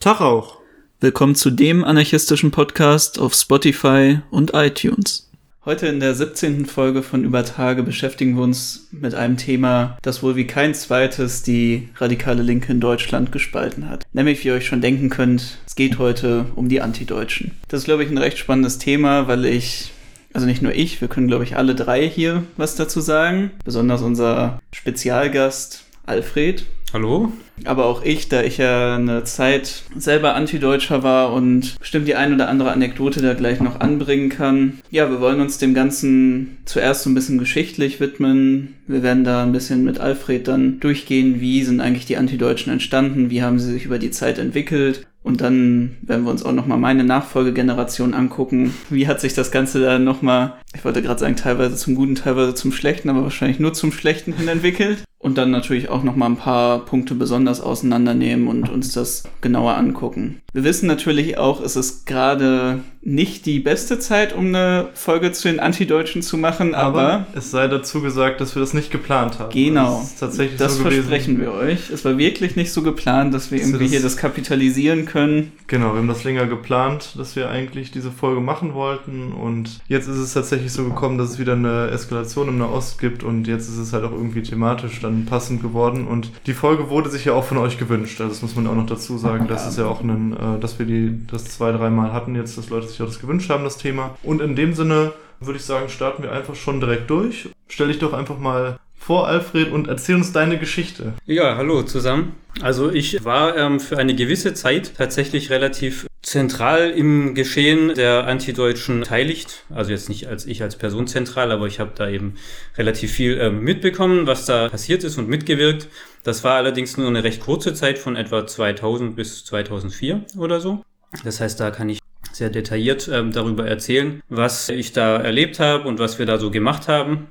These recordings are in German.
Tag auch. Willkommen zu dem anarchistischen Podcast auf Spotify und iTunes. Heute in der 17. Folge von Über Tage beschäftigen wir uns mit einem Thema, das wohl wie kein zweites die radikale Linke in Deutschland gespalten hat. Nämlich, wie ihr euch schon denken könnt, es geht heute um die Antideutschen. Das ist, glaube ich, ein recht spannendes Thema, weil ich also nicht nur ich, wir können, glaube ich, alle drei hier was dazu sagen. Besonders unser Spezialgast Alfred. Hallo? Aber auch ich, da ich ja eine Zeit selber Antideutscher war und bestimmt die ein oder andere Anekdote da gleich noch anbringen kann. Ja, wir wollen uns dem Ganzen zuerst so ein bisschen geschichtlich widmen. Wir werden da ein bisschen mit Alfred dann durchgehen, wie sind eigentlich die Antideutschen entstanden, wie haben sie sich über die Zeit entwickelt und dann werden wir uns auch nochmal meine Nachfolgegeneration angucken. Wie hat sich das Ganze dann nochmal, ich wollte gerade sagen, teilweise zum Guten, teilweise zum Schlechten, aber wahrscheinlich nur zum Schlechten hin entwickelt und dann natürlich auch noch mal ein paar Punkte besonders auseinandernehmen und uns das genauer angucken. Wir wissen natürlich auch, es ist gerade nicht die beste Zeit, um eine Folge zu den Antideutschen zu machen, aber, aber es sei dazu gesagt, dass wir das nicht geplant haben. Genau. Das, tatsächlich das so versprechen wir euch. Es war wirklich nicht so geplant, dass wir dass irgendwie das hier das kapitalisieren können. Genau, wir haben das länger geplant, dass wir eigentlich diese Folge machen wollten und jetzt ist es tatsächlich so gekommen, dass es wieder eine Eskalation im Nahost gibt und jetzt ist es halt auch irgendwie thematisch dann passend geworden und die Folge wurde sich ja auch von euch gewünscht. Also das muss man auch noch dazu sagen. Das ist ja auch ein, äh, dass wir die das zwei, dreimal hatten jetzt, dass Leute sich auch das gewünscht haben, das Thema. Und in dem Sinne würde ich sagen, starten wir einfach schon direkt durch. Stell dich doch einfach mal vor, Alfred, und erzähl uns deine Geschichte. Ja, hallo zusammen. Also ich war ähm, für eine gewisse Zeit tatsächlich relativ zentral im Geschehen der Antideutschen beteiligt. Also jetzt nicht als ich als Person zentral, aber ich habe da eben relativ viel ähm, mitbekommen, was da passiert ist und mitgewirkt. Das war allerdings nur eine recht kurze Zeit von etwa 2000 bis 2004 oder so. Das heißt, da kann ich sehr detailliert ähm, darüber erzählen, was ich da erlebt habe und was wir da so gemacht haben.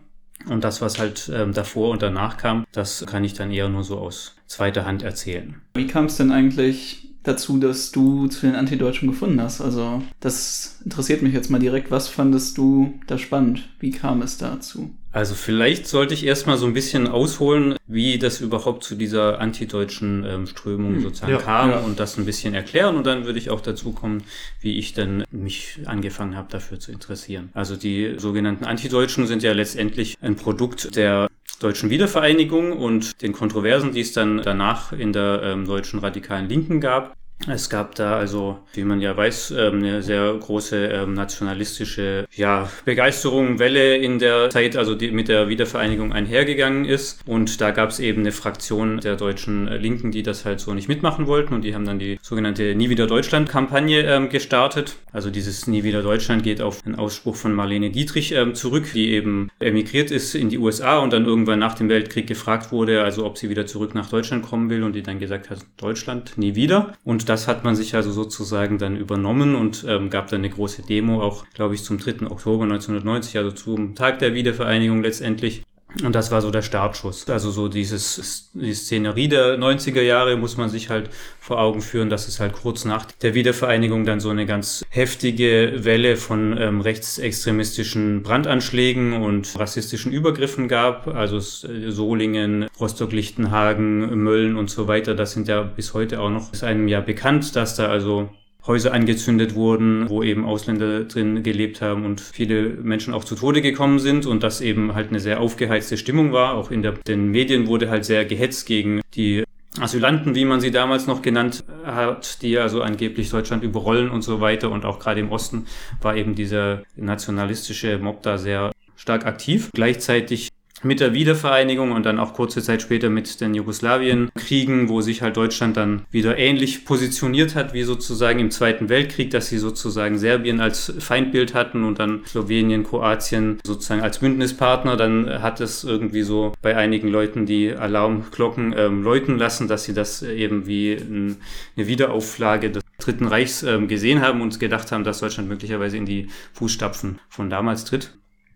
Und das, was halt ähm, davor und danach kam, das kann ich dann eher nur so aus zweiter Hand erzählen. Wie kam es denn eigentlich dazu, dass du zu den Antideutschen gefunden hast? Also, das interessiert mich jetzt mal direkt. Was fandest du da spannend? Wie kam es dazu? Also vielleicht sollte ich erstmal so ein bisschen ausholen, wie das überhaupt zu dieser antideutschen ähm, Strömung hm, sozusagen ja, kam ja. und das ein bisschen erklären und dann würde ich auch dazu kommen, wie ich dann mich angefangen habe, dafür zu interessieren. Also die sogenannten Antideutschen sind ja letztendlich ein Produkt der deutschen Wiedervereinigung und den Kontroversen, die es dann danach in der ähm, deutschen radikalen Linken gab. Es gab da also, wie man ja weiß, ähm, eine sehr große ähm, nationalistische ja, Begeisterung, Welle in der Zeit, also die mit der Wiedervereinigung einhergegangen ist. Und da gab es eben eine Fraktion der deutschen Linken, die das halt so nicht mitmachen wollten. Und die haben dann die sogenannte Nie wieder Deutschland-Kampagne ähm, gestartet. Also dieses Nie wieder Deutschland geht auf einen Ausspruch von Marlene Dietrich zurück, die eben emigriert ist in die USA und dann irgendwann nach dem Weltkrieg gefragt wurde, also ob sie wieder zurück nach Deutschland kommen will. Und die dann gesagt hat, Deutschland nie wieder. Und das hat man sich also sozusagen dann übernommen und ähm, gab dann eine große Demo, auch glaube ich zum 3. Oktober 1990, also zum Tag der Wiedervereinigung letztendlich. Und das war so der Startschuss. Also so dieses, die Szenerie der 90er Jahre muss man sich halt vor Augen führen, dass es halt kurz nach der Wiedervereinigung dann so eine ganz heftige Welle von ähm, rechtsextremistischen Brandanschlägen und rassistischen Übergriffen gab. Also äh, Solingen, Rostock-Lichtenhagen, Mölln und so weiter. Das sind ja bis heute auch noch, ist einem ja bekannt, dass da also Häuser angezündet wurden, wo eben Ausländer drin gelebt haben und viele Menschen auch zu Tode gekommen sind und das eben halt eine sehr aufgeheizte Stimmung war. Auch in der, den Medien wurde halt sehr gehetzt gegen die Asylanten, wie man sie damals noch genannt hat, die also angeblich Deutschland überrollen und so weiter. Und auch gerade im Osten war eben dieser nationalistische Mob da sehr stark aktiv. Gleichzeitig mit der Wiedervereinigung und dann auch kurze Zeit später mit den Jugoslawienkriegen, wo sich halt Deutschland dann wieder ähnlich positioniert hat wie sozusagen im Zweiten Weltkrieg, dass sie sozusagen Serbien als Feindbild hatten und dann Slowenien, Kroatien sozusagen als Bündnispartner. Dann hat es irgendwie so bei einigen Leuten die Alarmglocken ähm, läuten lassen, dass sie das eben wie ein, eine Wiederauflage des Dritten Reichs ähm, gesehen haben und gedacht haben, dass Deutschland möglicherweise in die Fußstapfen von damals tritt.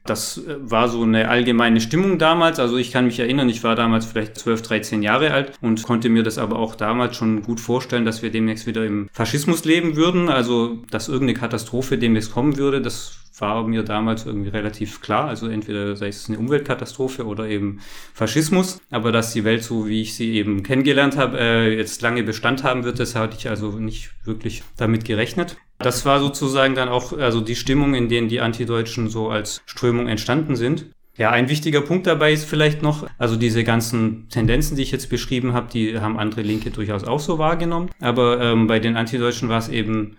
Das äh, war so eine allgemeine Stimmung damals. Also ich kann mich erinnern, ich war damals vielleicht 12, 13 Jahre alt und konnte mir das aber auch damals schon gut vorstellen, dass wir demnächst wieder im Faschismus leben würden. Also dass irgendeine Katastrophe demnächst kommen würde, das war mir damals irgendwie relativ klar. Also entweder sei es eine Umweltkatastrophe oder eben Faschismus. Aber dass die Welt so, wie ich sie eben kennengelernt habe, äh, jetzt lange Bestand haben wird, das hatte ich also nicht wirklich damit gerechnet. Das war sozusagen dann auch also die Stimmung, in denen die Antideutschen so als Strömung entstanden sind. Ja, ein wichtiger Punkt dabei ist vielleicht noch, also diese ganzen Tendenzen, die ich jetzt beschrieben habe, die haben andere Linke durchaus auch so wahrgenommen. Aber ähm, bei den Antideutschen war es eben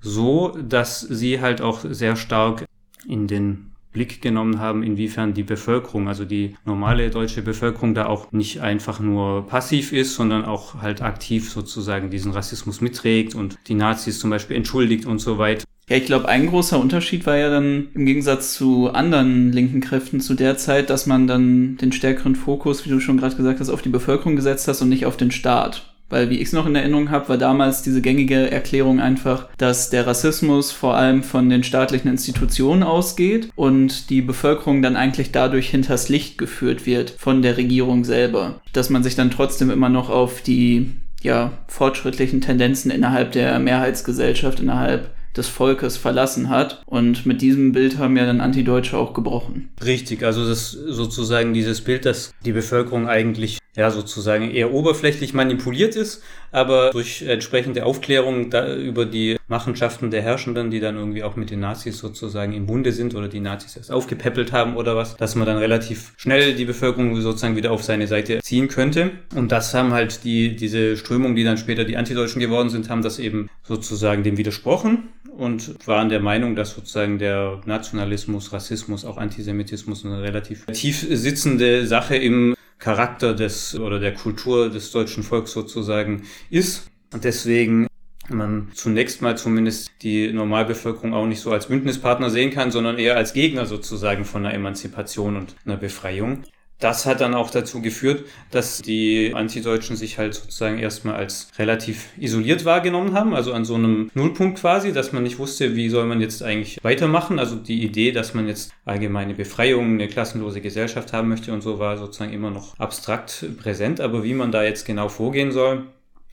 so, dass sie halt auch sehr stark in den Blick genommen haben, inwiefern die Bevölkerung, also die normale deutsche Bevölkerung da auch nicht einfach nur passiv ist, sondern auch halt aktiv sozusagen diesen Rassismus mitträgt und die Nazis zum Beispiel entschuldigt und so weiter. Ja, ich glaube, ein großer Unterschied war ja dann im Gegensatz zu anderen linken Kräften zu der Zeit, dass man dann den stärkeren Fokus, wie du schon gerade gesagt hast, auf die Bevölkerung gesetzt hast und nicht auf den Staat. Weil, wie ich es noch in Erinnerung habe, war damals diese gängige Erklärung einfach, dass der Rassismus vor allem von den staatlichen Institutionen ausgeht und die Bevölkerung dann eigentlich dadurch hinters Licht geführt wird von der Regierung selber. Dass man sich dann trotzdem immer noch auf die ja, fortschrittlichen Tendenzen innerhalb der Mehrheitsgesellschaft, innerhalb des Volkes verlassen hat. Und mit diesem Bild haben ja dann Antideutsche auch gebrochen. Richtig, also das sozusagen dieses Bild, dass die Bevölkerung eigentlich ja sozusagen eher oberflächlich manipuliert ist, aber durch entsprechende Aufklärung über die Machenschaften der Herrschenden, die dann irgendwie auch mit den Nazis sozusagen im Bunde sind oder die Nazis erst aufgepäppelt haben oder was, dass man dann relativ schnell die Bevölkerung sozusagen wieder auf seine Seite ziehen könnte. Und das haben halt die, diese Strömung, die dann später die Antideutschen geworden sind, haben das eben sozusagen dem widersprochen und waren der Meinung, dass sozusagen der Nationalismus, Rassismus, auch Antisemitismus eine relativ tief sitzende Sache im Charakter des oder der Kultur des deutschen Volks sozusagen ist. Und deswegen man zunächst mal zumindest die Normalbevölkerung auch nicht so als Bündnispartner sehen kann, sondern eher als Gegner sozusagen von einer Emanzipation und einer Befreiung das hat dann auch dazu geführt, dass die Antideutschen sich halt sozusagen erstmal als relativ isoliert wahrgenommen haben, also an so einem Nullpunkt quasi, dass man nicht wusste, wie soll man jetzt eigentlich weitermachen. Also die Idee, dass man jetzt allgemeine Befreiung, eine klassenlose Gesellschaft haben möchte und so war sozusagen immer noch abstrakt präsent, aber wie man da jetzt genau vorgehen soll,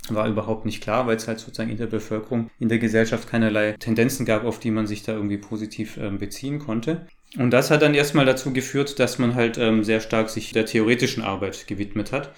war überhaupt nicht klar, weil es halt sozusagen in der Bevölkerung, in der Gesellschaft keinerlei Tendenzen gab, auf die man sich da irgendwie positiv äh, beziehen konnte. Und das hat dann erstmal dazu geführt, dass man halt ähm, sehr stark sich der theoretischen Arbeit gewidmet hat.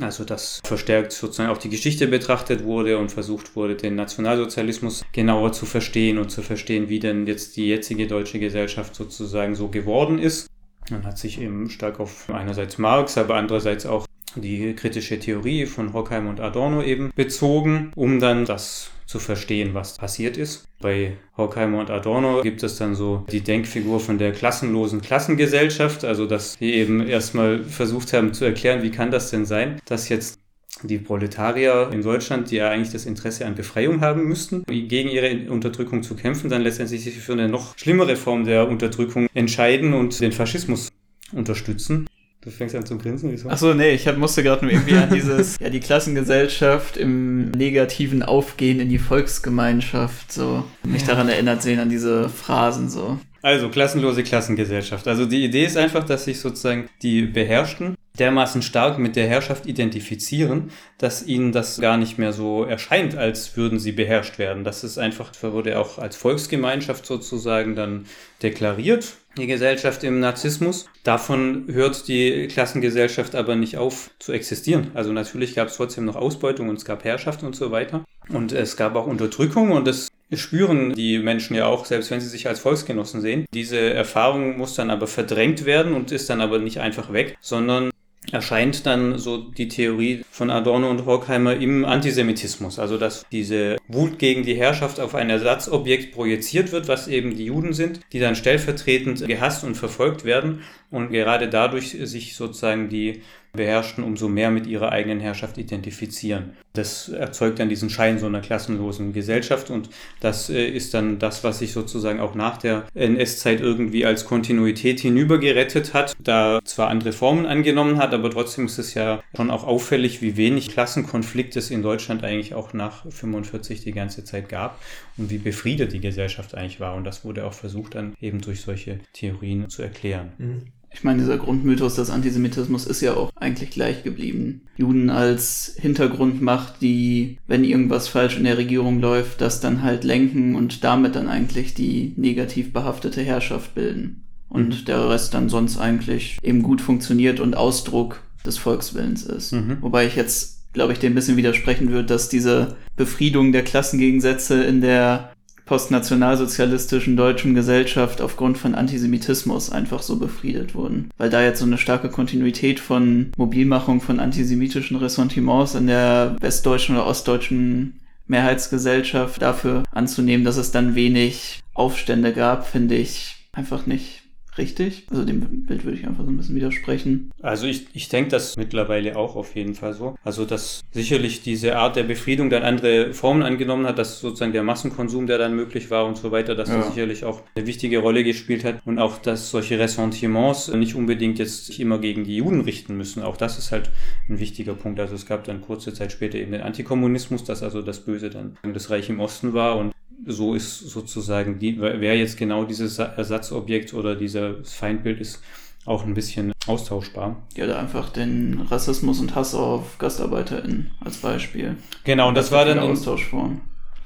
Also dass verstärkt sozusagen auch die Geschichte betrachtet wurde und versucht wurde, den Nationalsozialismus genauer zu verstehen und zu verstehen, wie denn jetzt die jetzige deutsche Gesellschaft sozusagen so geworden ist. Man hat sich eben stark auf einerseits Marx, aber andererseits auch die kritische Theorie von Horkheim und Adorno eben bezogen, um dann das zu verstehen, was passiert ist. Bei Horkheimer und Adorno gibt es dann so die Denkfigur von der klassenlosen Klassengesellschaft, also dass sie eben erstmal versucht haben zu erklären, wie kann das denn sein, dass jetzt die Proletarier in Deutschland, die ja eigentlich das Interesse an Befreiung haben müssten, gegen ihre Unterdrückung zu kämpfen, dann letztendlich sich für eine noch schlimmere Form der Unterdrückung entscheiden und den Faschismus unterstützen. Du fängst an zu grinsen, wieso? Achso, nee, ich hab, musste gerade nur irgendwie an dieses, ja, die Klassengesellschaft im negativen Aufgehen in die Volksgemeinschaft, so, mich ja. daran erinnert sehen, an diese Phrasen, so. Also, klassenlose Klassengesellschaft. Also, die Idee ist einfach, dass sich sozusagen die Beherrschten dermaßen stark mit der Herrschaft identifizieren, dass ihnen das gar nicht mehr so erscheint, als würden sie beherrscht werden. Das ist einfach, wurde auch als Volksgemeinschaft sozusagen dann deklariert die Gesellschaft im Narzissmus. Davon hört die Klassengesellschaft aber nicht auf zu existieren. Also natürlich gab es trotzdem noch Ausbeutung und es gab Herrschaft und so weiter. Und es gab auch Unterdrückung und das spüren die Menschen ja auch, selbst wenn sie sich als Volksgenossen sehen. Diese Erfahrung muss dann aber verdrängt werden und ist dann aber nicht einfach weg, sondern erscheint dann so die Theorie von Adorno und Horkheimer im Antisemitismus. Also dass diese Wut gegen die Herrschaft auf ein Ersatzobjekt projiziert wird, was eben die Juden sind, die dann stellvertretend gehasst und verfolgt werden und gerade dadurch sich sozusagen die Beherrschten umso mehr mit ihrer eigenen Herrschaft identifizieren. Das erzeugt dann diesen Schein so einer klassenlosen Gesellschaft und das äh, ist dann das, was sich sozusagen auch nach der NS-Zeit irgendwie als Kontinuität hinübergerettet hat, da zwar andere Formen angenommen hat, aber trotzdem ist es ja schon auch auffällig, wie wenig Klassenkonflikt es in Deutschland eigentlich auch nach 45 die ganze Zeit gab und wie befriedet die Gesellschaft eigentlich war. Und das wurde auch versucht dann eben durch solche Theorien zu erklären. Mhm. Ich meine, dieser Grundmythos des Antisemitismus ist ja auch eigentlich gleich geblieben. Juden als Hintergrundmacht, die, wenn irgendwas falsch in der Regierung läuft, das dann halt lenken und damit dann eigentlich die negativ behaftete Herrschaft bilden. Und mhm. der Rest dann sonst eigentlich eben gut funktioniert und Ausdruck des Volkswillens ist. Mhm. Wobei ich jetzt, glaube ich, dem ein bisschen widersprechen würde, dass diese Befriedung der Klassengegensätze in der postnationalsozialistischen deutschen Gesellschaft aufgrund von Antisemitismus einfach so befriedet wurden. Weil da jetzt so eine starke Kontinuität von Mobilmachung von antisemitischen Ressentiments in der westdeutschen oder ostdeutschen Mehrheitsgesellschaft dafür anzunehmen, dass es dann wenig Aufstände gab, finde ich einfach nicht richtig. Also dem Bild würde ich einfach so ein bisschen widersprechen. Also ich, ich denke das mittlerweile auch auf jeden Fall so. Also dass sicherlich diese Art der Befriedung dann andere Formen angenommen hat, dass sozusagen der Massenkonsum, der dann möglich war und so weiter, dass ja. das sicherlich auch eine wichtige Rolle gespielt hat und auch, dass solche Ressentiments nicht unbedingt jetzt sich immer gegen die Juden richten müssen. Auch das ist halt ein wichtiger Punkt. Also es gab dann kurze Zeit später eben den Antikommunismus, dass also das Böse dann das Reich im Osten war und so ist sozusagen die, wer jetzt genau dieses Ersatzobjekt oder dieses Feindbild ist, auch ein bisschen austauschbar. Ja, da einfach den Rassismus und Hass auf GastarbeiterInnen als Beispiel. Genau, und das, das war dann. Austauschform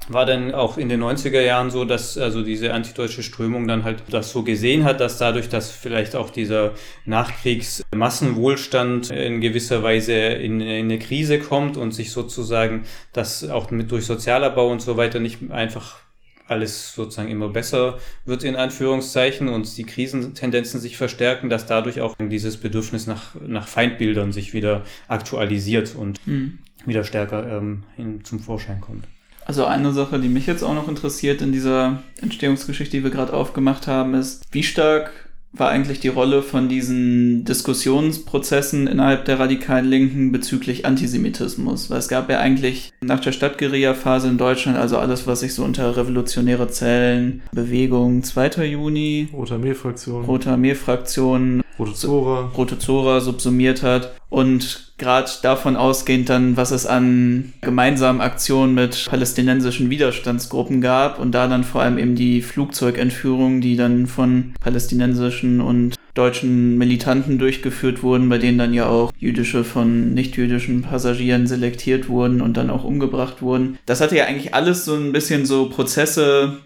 war dann auch in den 90er Jahren so, dass also diese antideutsche Strömung dann halt das so gesehen hat, dass dadurch, dass vielleicht auch dieser Nachkriegsmassenwohlstand in gewisser Weise in, in eine Krise kommt und sich sozusagen das auch mit durch Sozialabbau und so weiter nicht einfach alles sozusagen immer besser wird in Anführungszeichen und die Krisentendenzen sich verstärken, dass dadurch auch dieses Bedürfnis nach, nach Feindbildern sich wieder aktualisiert und mhm. wieder stärker ähm, hin zum Vorschein kommt. Also eine Sache, die mich jetzt auch noch interessiert in dieser Entstehungsgeschichte, die wir gerade aufgemacht haben, ist, wie stark war eigentlich die Rolle von diesen Diskussionsprozessen innerhalb der radikalen Linken bezüglich Antisemitismus? Weil es gab ja eigentlich nach der Stadtguerilla-Phase in Deutschland, also alles, was sich so unter revolutionäre Zellen, Bewegung 2. Juni, Rote Armee-Fraktion, Rote Armee-Fraktion, Rote Zora. Rote Zora subsumiert hat und gerade davon ausgehend dann, was es an gemeinsamen Aktionen mit palästinensischen Widerstandsgruppen gab und da dann vor allem eben die Flugzeugentführungen, die dann von palästinensischen und deutschen Militanten durchgeführt wurden, bei denen dann ja auch jüdische von nicht-jüdischen Passagieren selektiert wurden und dann auch umgebracht wurden. Das hatte ja eigentlich alles so ein bisschen so Prozesse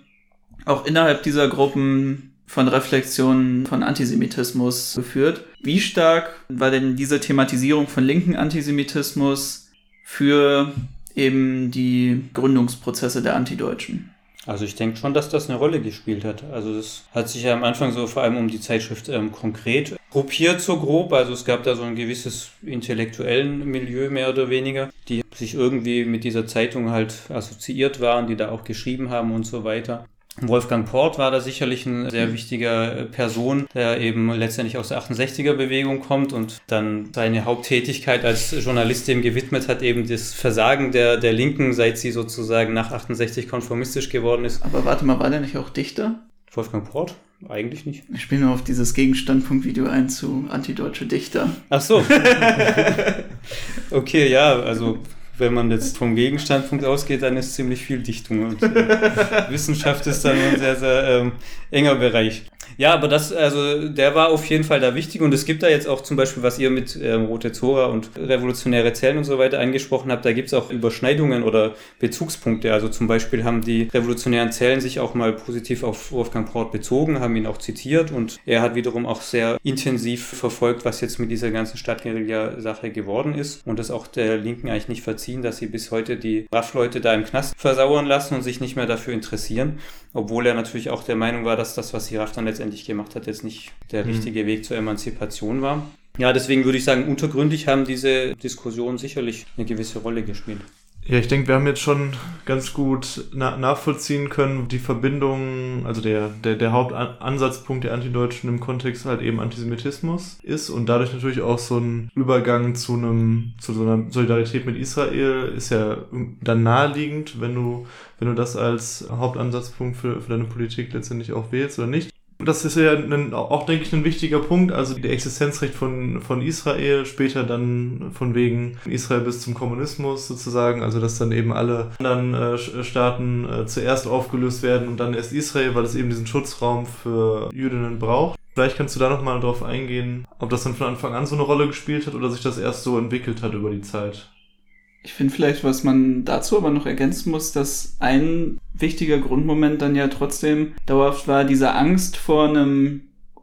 auch innerhalb dieser Gruppen von Reflexionen von Antisemitismus geführt. Wie stark war denn diese Thematisierung von linken Antisemitismus für eben die Gründungsprozesse der Antideutschen? Also ich denke schon, dass das eine Rolle gespielt hat. Also es hat sich ja am Anfang so vor allem um die Zeitschrift ähm, konkret gruppiert so grob. Also es gab da so ein gewisses intellektuellen Milieu mehr oder weniger, die sich irgendwie mit dieser Zeitung halt assoziiert waren, die da auch geschrieben haben und so weiter. Wolfgang Port war da sicherlich ein sehr wichtiger äh, Person, der eben letztendlich aus der 68er Bewegung kommt und dann seine Haupttätigkeit als Journalist dem gewidmet hat, eben das Versagen der, der Linken, seit sie sozusagen nach 68 konformistisch geworden ist. Aber warte mal, war der nicht auch Dichter? Wolfgang Port? Eigentlich nicht. Ich spiele nur auf dieses Gegenstandpunktvideo ein zu antideutsche Dichter. Ach so. okay, ja, also wenn man jetzt vom Gegenstandpunkt ausgeht, dann ist ziemlich viel Dichtung. Und äh, Wissenschaft ist dann ein sehr, sehr ähm, enger Bereich. Ja, aber das, also der war auf jeden Fall da wichtig und es gibt da jetzt auch zum Beispiel, was ihr mit ähm, Rote Zora und revolutionäre Zellen und so weiter angesprochen habt, da gibt es auch Überschneidungen oder Bezugspunkte. Also zum Beispiel haben die revolutionären Zellen sich auch mal positiv auf Wolfgang Port bezogen, haben ihn auch zitiert und er hat wiederum auch sehr intensiv verfolgt, was jetzt mit dieser ganzen Stadtguerilla-Sache geworden ist und das auch der Linken eigentlich nicht verziehen, dass sie bis heute die RAF-Leute da im Knast versauern lassen und sich nicht mehr dafür interessieren, obwohl er natürlich auch der Meinung war, dass das, was RAF dann letztendlich letztendlich gemacht hat, jetzt nicht der mhm. richtige mhm. Weg zur Emanzipation war. Ja, deswegen würde ich sagen, untergründig haben diese Diskussionen sicherlich eine gewisse Rolle gespielt. Ja, ich denke, wir haben jetzt schon ganz gut na nachvollziehen können, die Verbindung, also der, der, der Hauptansatzpunkt der Antideutschen im Kontext halt eben Antisemitismus ist und dadurch natürlich auch so ein Übergang zu einem, zu so einer Solidarität mit Israel ist ja dann naheliegend, wenn du, wenn du das als Hauptansatzpunkt für, für deine Politik letztendlich auch wählst oder nicht. Das ist ja ein, auch, denke ich, ein wichtiger Punkt. Also der Existenzrecht von, von Israel, später dann von wegen Israel bis zum Kommunismus sozusagen. Also dass dann eben alle anderen äh, Staaten äh, zuerst aufgelöst werden und dann erst Israel, weil es eben diesen Schutzraum für Jüdinnen braucht. Vielleicht kannst du da nochmal drauf eingehen, ob das dann von Anfang an so eine Rolle gespielt hat oder sich das erst so entwickelt hat über die Zeit. Ich finde vielleicht, was man dazu aber noch ergänzen muss, dass ein wichtiger Grundmoment dann ja trotzdem dauerhaft war, diese Angst vor einem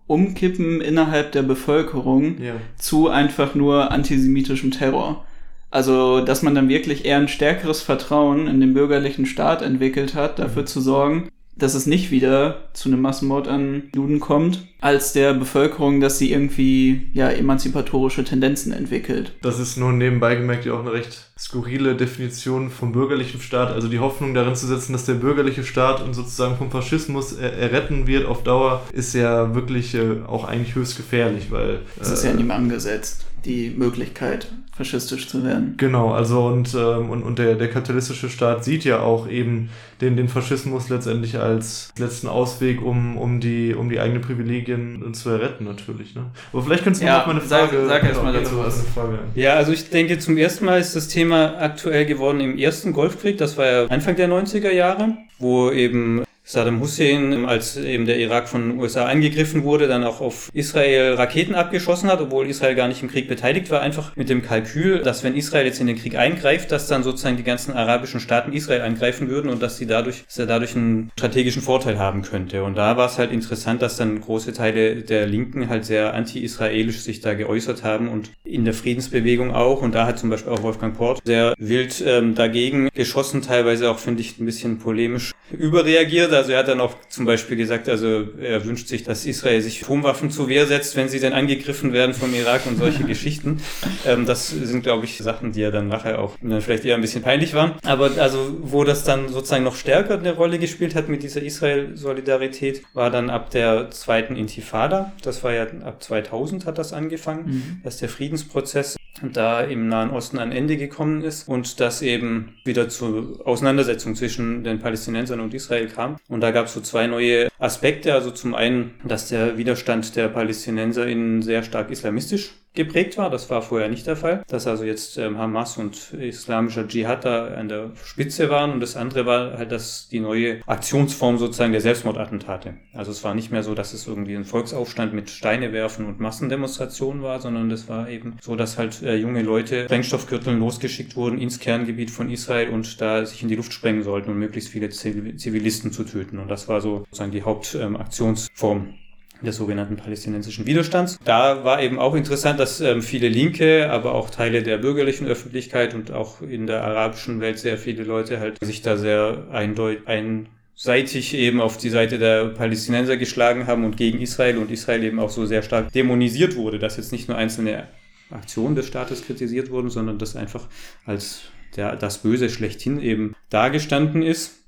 Umkippen innerhalb der Bevölkerung ja. zu einfach nur antisemitischem Terror. Also, dass man dann wirklich eher ein stärkeres Vertrauen in den bürgerlichen Staat entwickelt hat, dafür mhm. zu sorgen, dass es nicht wieder zu einem Massenmord an Juden kommt, als der Bevölkerung, dass sie irgendwie ja emanzipatorische Tendenzen entwickelt. Das ist nur nebenbei gemerkt ja auch eine recht skurrile Definition vom bürgerlichen Staat, also die Hoffnung darin zu setzen, dass der bürgerliche Staat uns sozusagen vom Faschismus er erretten wird auf Dauer, ist ja wirklich äh, auch eigentlich höchst gefährlich, weil es äh, ist ja in ihm angesetzt die Möglichkeit, faschistisch zu werden. Genau, also und, ähm, und, und der, der kapitalistische Staat sieht ja auch eben den, den Faschismus letztendlich als letzten Ausweg, um, um, die, um die eigenen Privilegien zu erretten, natürlich. Ne? Aber vielleicht kannst du ja, noch mal eine Frage sag, sag erst mal dazu was. Frage. Ja, also ich denke, zum ersten Mal ist das Thema aktuell geworden im ersten Golfkrieg, das war ja Anfang der 90er Jahre, wo eben Saddam Hussein, als eben der Irak von den USA angegriffen wurde, dann auch auf Israel Raketen abgeschossen hat, obwohl Israel gar nicht im Krieg beteiligt war, einfach mit dem Kalkül, dass wenn Israel jetzt in den Krieg eingreift, dass dann sozusagen die ganzen arabischen Staaten Israel angreifen würden und dass sie dadurch, dass er dadurch einen strategischen Vorteil haben könnte. Und da war es halt interessant, dass dann große Teile der Linken halt sehr anti-israelisch sich da geäußert haben und in der Friedensbewegung auch. Und da hat zum Beispiel auch Wolfgang Port sehr wild ähm, dagegen geschossen, teilweise auch, finde ich, ein bisschen polemisch überreagiert. Also er hat dann auch zum Beispiel gesagt, also er wünscht sich, dass Israel sich Atomwaffen zur Wehr setzt, wenn sie denn angegriffen werden vom Irak und solche Geschichten. Ähm, das sind, glaube ich, Sachen, die ja dann nachher auch dann vielleicht eher ein bisschen peinlich waren. Aber also, wo das dann sozusagen noch stärker eine Rolle gespielt hat mit dieser Israel-Solidarität, war dann ab der zweiten Intifada. Das war ja ab 2000 hat das angefangen, mhm. dass der Friedensprozess da im Nahen Osten ein Ende gekommen ist und das eben wieder zur Auseinandersetzung zwischen den Palästinensern und Israel kam. Und da gab es so zwei neue Aspekte. Also zum einen, dass der Widerstand der Palästinenser in sehr stark islamistisch geprägt war. Das war vorher nicht der Fall. Dass also jetzt ähm, Hamas und islamischer Dschihad da an der Spitze waren. Und das andere war halt, dass die neue Aktionsform sozusagen der Selbstmordattentate. Also es war nicht mehr so, dass es irgendwie ein Volksaufstand mit Steine werfen und Massendemonstrationen war, sondern das war eben so, dass halt äh, junge Leute Sprengstoffgürteln losgeschickt wurden ins Kerngebiet von Israel und da sich in die Luft sprengen sollten, um möglichst viele Zivilisten zu töten. Und das war so sozusagen die Hauptaktionsform. Ähm, des sogenannten palästinensischen Widerstands. Da war eben auch interessant, dass ähm, viele Linke, aber auch Teile der bürgerlichen Öffentlichkeit und auch in der arabischen Welt sehr viele Leute halt sich da sehr eindeutig ein seitig eben auf die Seite der Palästinenser geschlagen haben und gegen Israel und Israel eben auch so sehr stark dämonisiert wurde, dass jetzt nicht nur einzelne Aktionen des Staates kritisiert wurden, sondern das einfach als der, das Böse schlechthin eben dargestanden ist.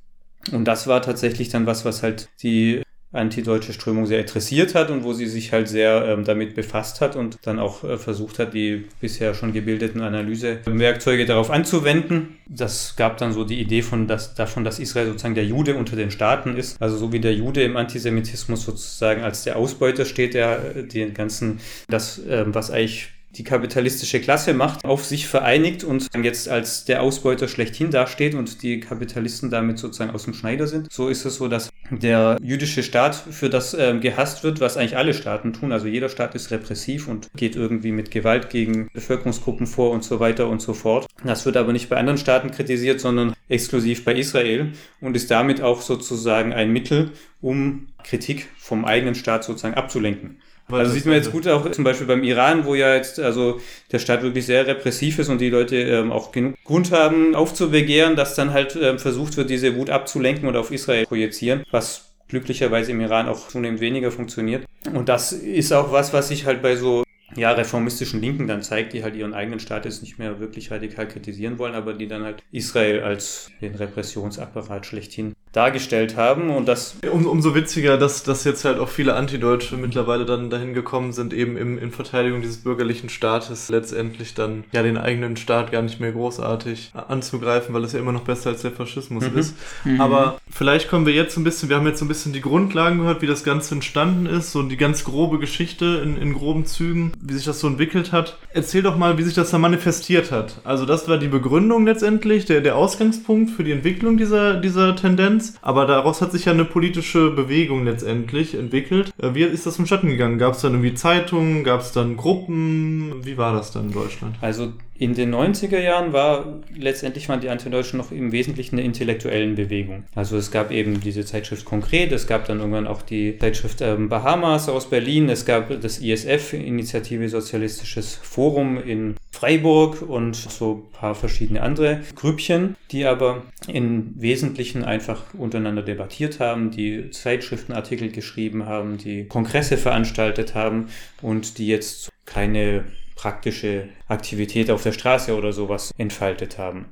Und das war tatsächlich dann was, was halt die antideutsche Strömung sehr interessiert hat und wo sie sich halt sehr ähm, damit befasst hat und dann auch äh, versucht hat, die bisher schon gebildeten Analysewerkzeuge darauf anzuwenden. Das gab dann so die Idee von, dass, davon, dass Israel sozusagen der Jude unter den Staaten ist. Also so wie der Jude im Antisemitismus sozusagen als der Ausbeuter steht, der äh, den ganzen, das, äh, was eigentlich die kapitalistische Klasse macht, auf sich vereinigt und jetzt als der Ausbeuter schlechthin dasteht und die Kapitalisten damit sozusagen aus dem Schneider sind. So ist es so, dass der jüdische Staat für das ähm, gehasst wird, was eigentlich alle Staaten tun. Also jeder Staat ist repressiv und geht irgendwie mit Gewalt gegen Bevölkerungsgruppen vor und so weiter und so fort. Das wird aber nicht bei anderen Staaten kritisiert, sondern exklusiv bei Israel und ist damit auch sozusagen ein Mittel, um Kritik vom eigenen Staat sozusagen abzulenken. Also sieht man jetzt gut auch zum Beispiel beim Iran, wo ja jetzt also der Staat wirklich sehr repressiv ist und die Leute ähm, auch genug Grund haben aufzubegehren, dass dann halt ähm, versucht wird, diese Wut abzulenken und auf Israel projizieren, was glücklicherweise im Iran auch zunehmend weniger funktioniert. Und das ist auch was, was sich halt bei so ja, reformistischen Linken dann zeigt, die halt ihren eigenen Staat jetzt nicht mehr wirklich radikal kritisieren wollen, aber die dann halt Israel als den Repressionsapparat schlechthin dargestellt haben und das... Um, umso witziger, dass, dass jetzt halt auch viele Antideutsche mittlerweile dann dahin gekommen sind, eben im, in Verteidigung dieses bürgerlichen Staates letztendlich dann ja den eigenen Staat gar nicht mehr großartig anzugreifen, weil es ja immer noch besser als der Faschismus mhm. ist. Mhm. Aber vielleicht kommen wir jetzt ein bisschen, wir haben jetzt so ein bisschen die Grundlagen gehört, wie das Ganze entstanden ist, so die ganz grobe Geschichte in, in groben Zügen wie sich das so entwickelt hat. Erzähl doch mal, wie sich das da manifestiert hat. Also das war die Begründung letztendlich, der, der Ausgangspunkt für die Entwicklung dieser, dieser Tendenz. Konsens. Aber daraus hat sich ja eine politische Bewegung letztendlich entwickelt. Äh, wie ist das vonstatten gegangen? Gab es dann irgendwie Zeitungen? Gab es dann Gruppen? Wie war das dann in Deutschland? Also in den 90er Jahren war letztendlich waren die Antideutschen noch im Wesentlichen eine intellektuellen Bewegung. Also es gab eben diese Zeitschrift Konkret, es gab dann irgendwann auch die Zeitschrift ähm, Bahamas aus Berlin, es gab das ISF, Initiative Sozialistisches Forum in Freiburg und so ein paar verschiedene andere Grüppchen, die aber im Wesentlichen einfach untereinander debattiert haben, die Zeitschriftenartikel geschrieben haben, die Kongresse veranstaltet haben und die jetzt keine praktische Aktivität auf der Straße oder sowas entfaltet haben.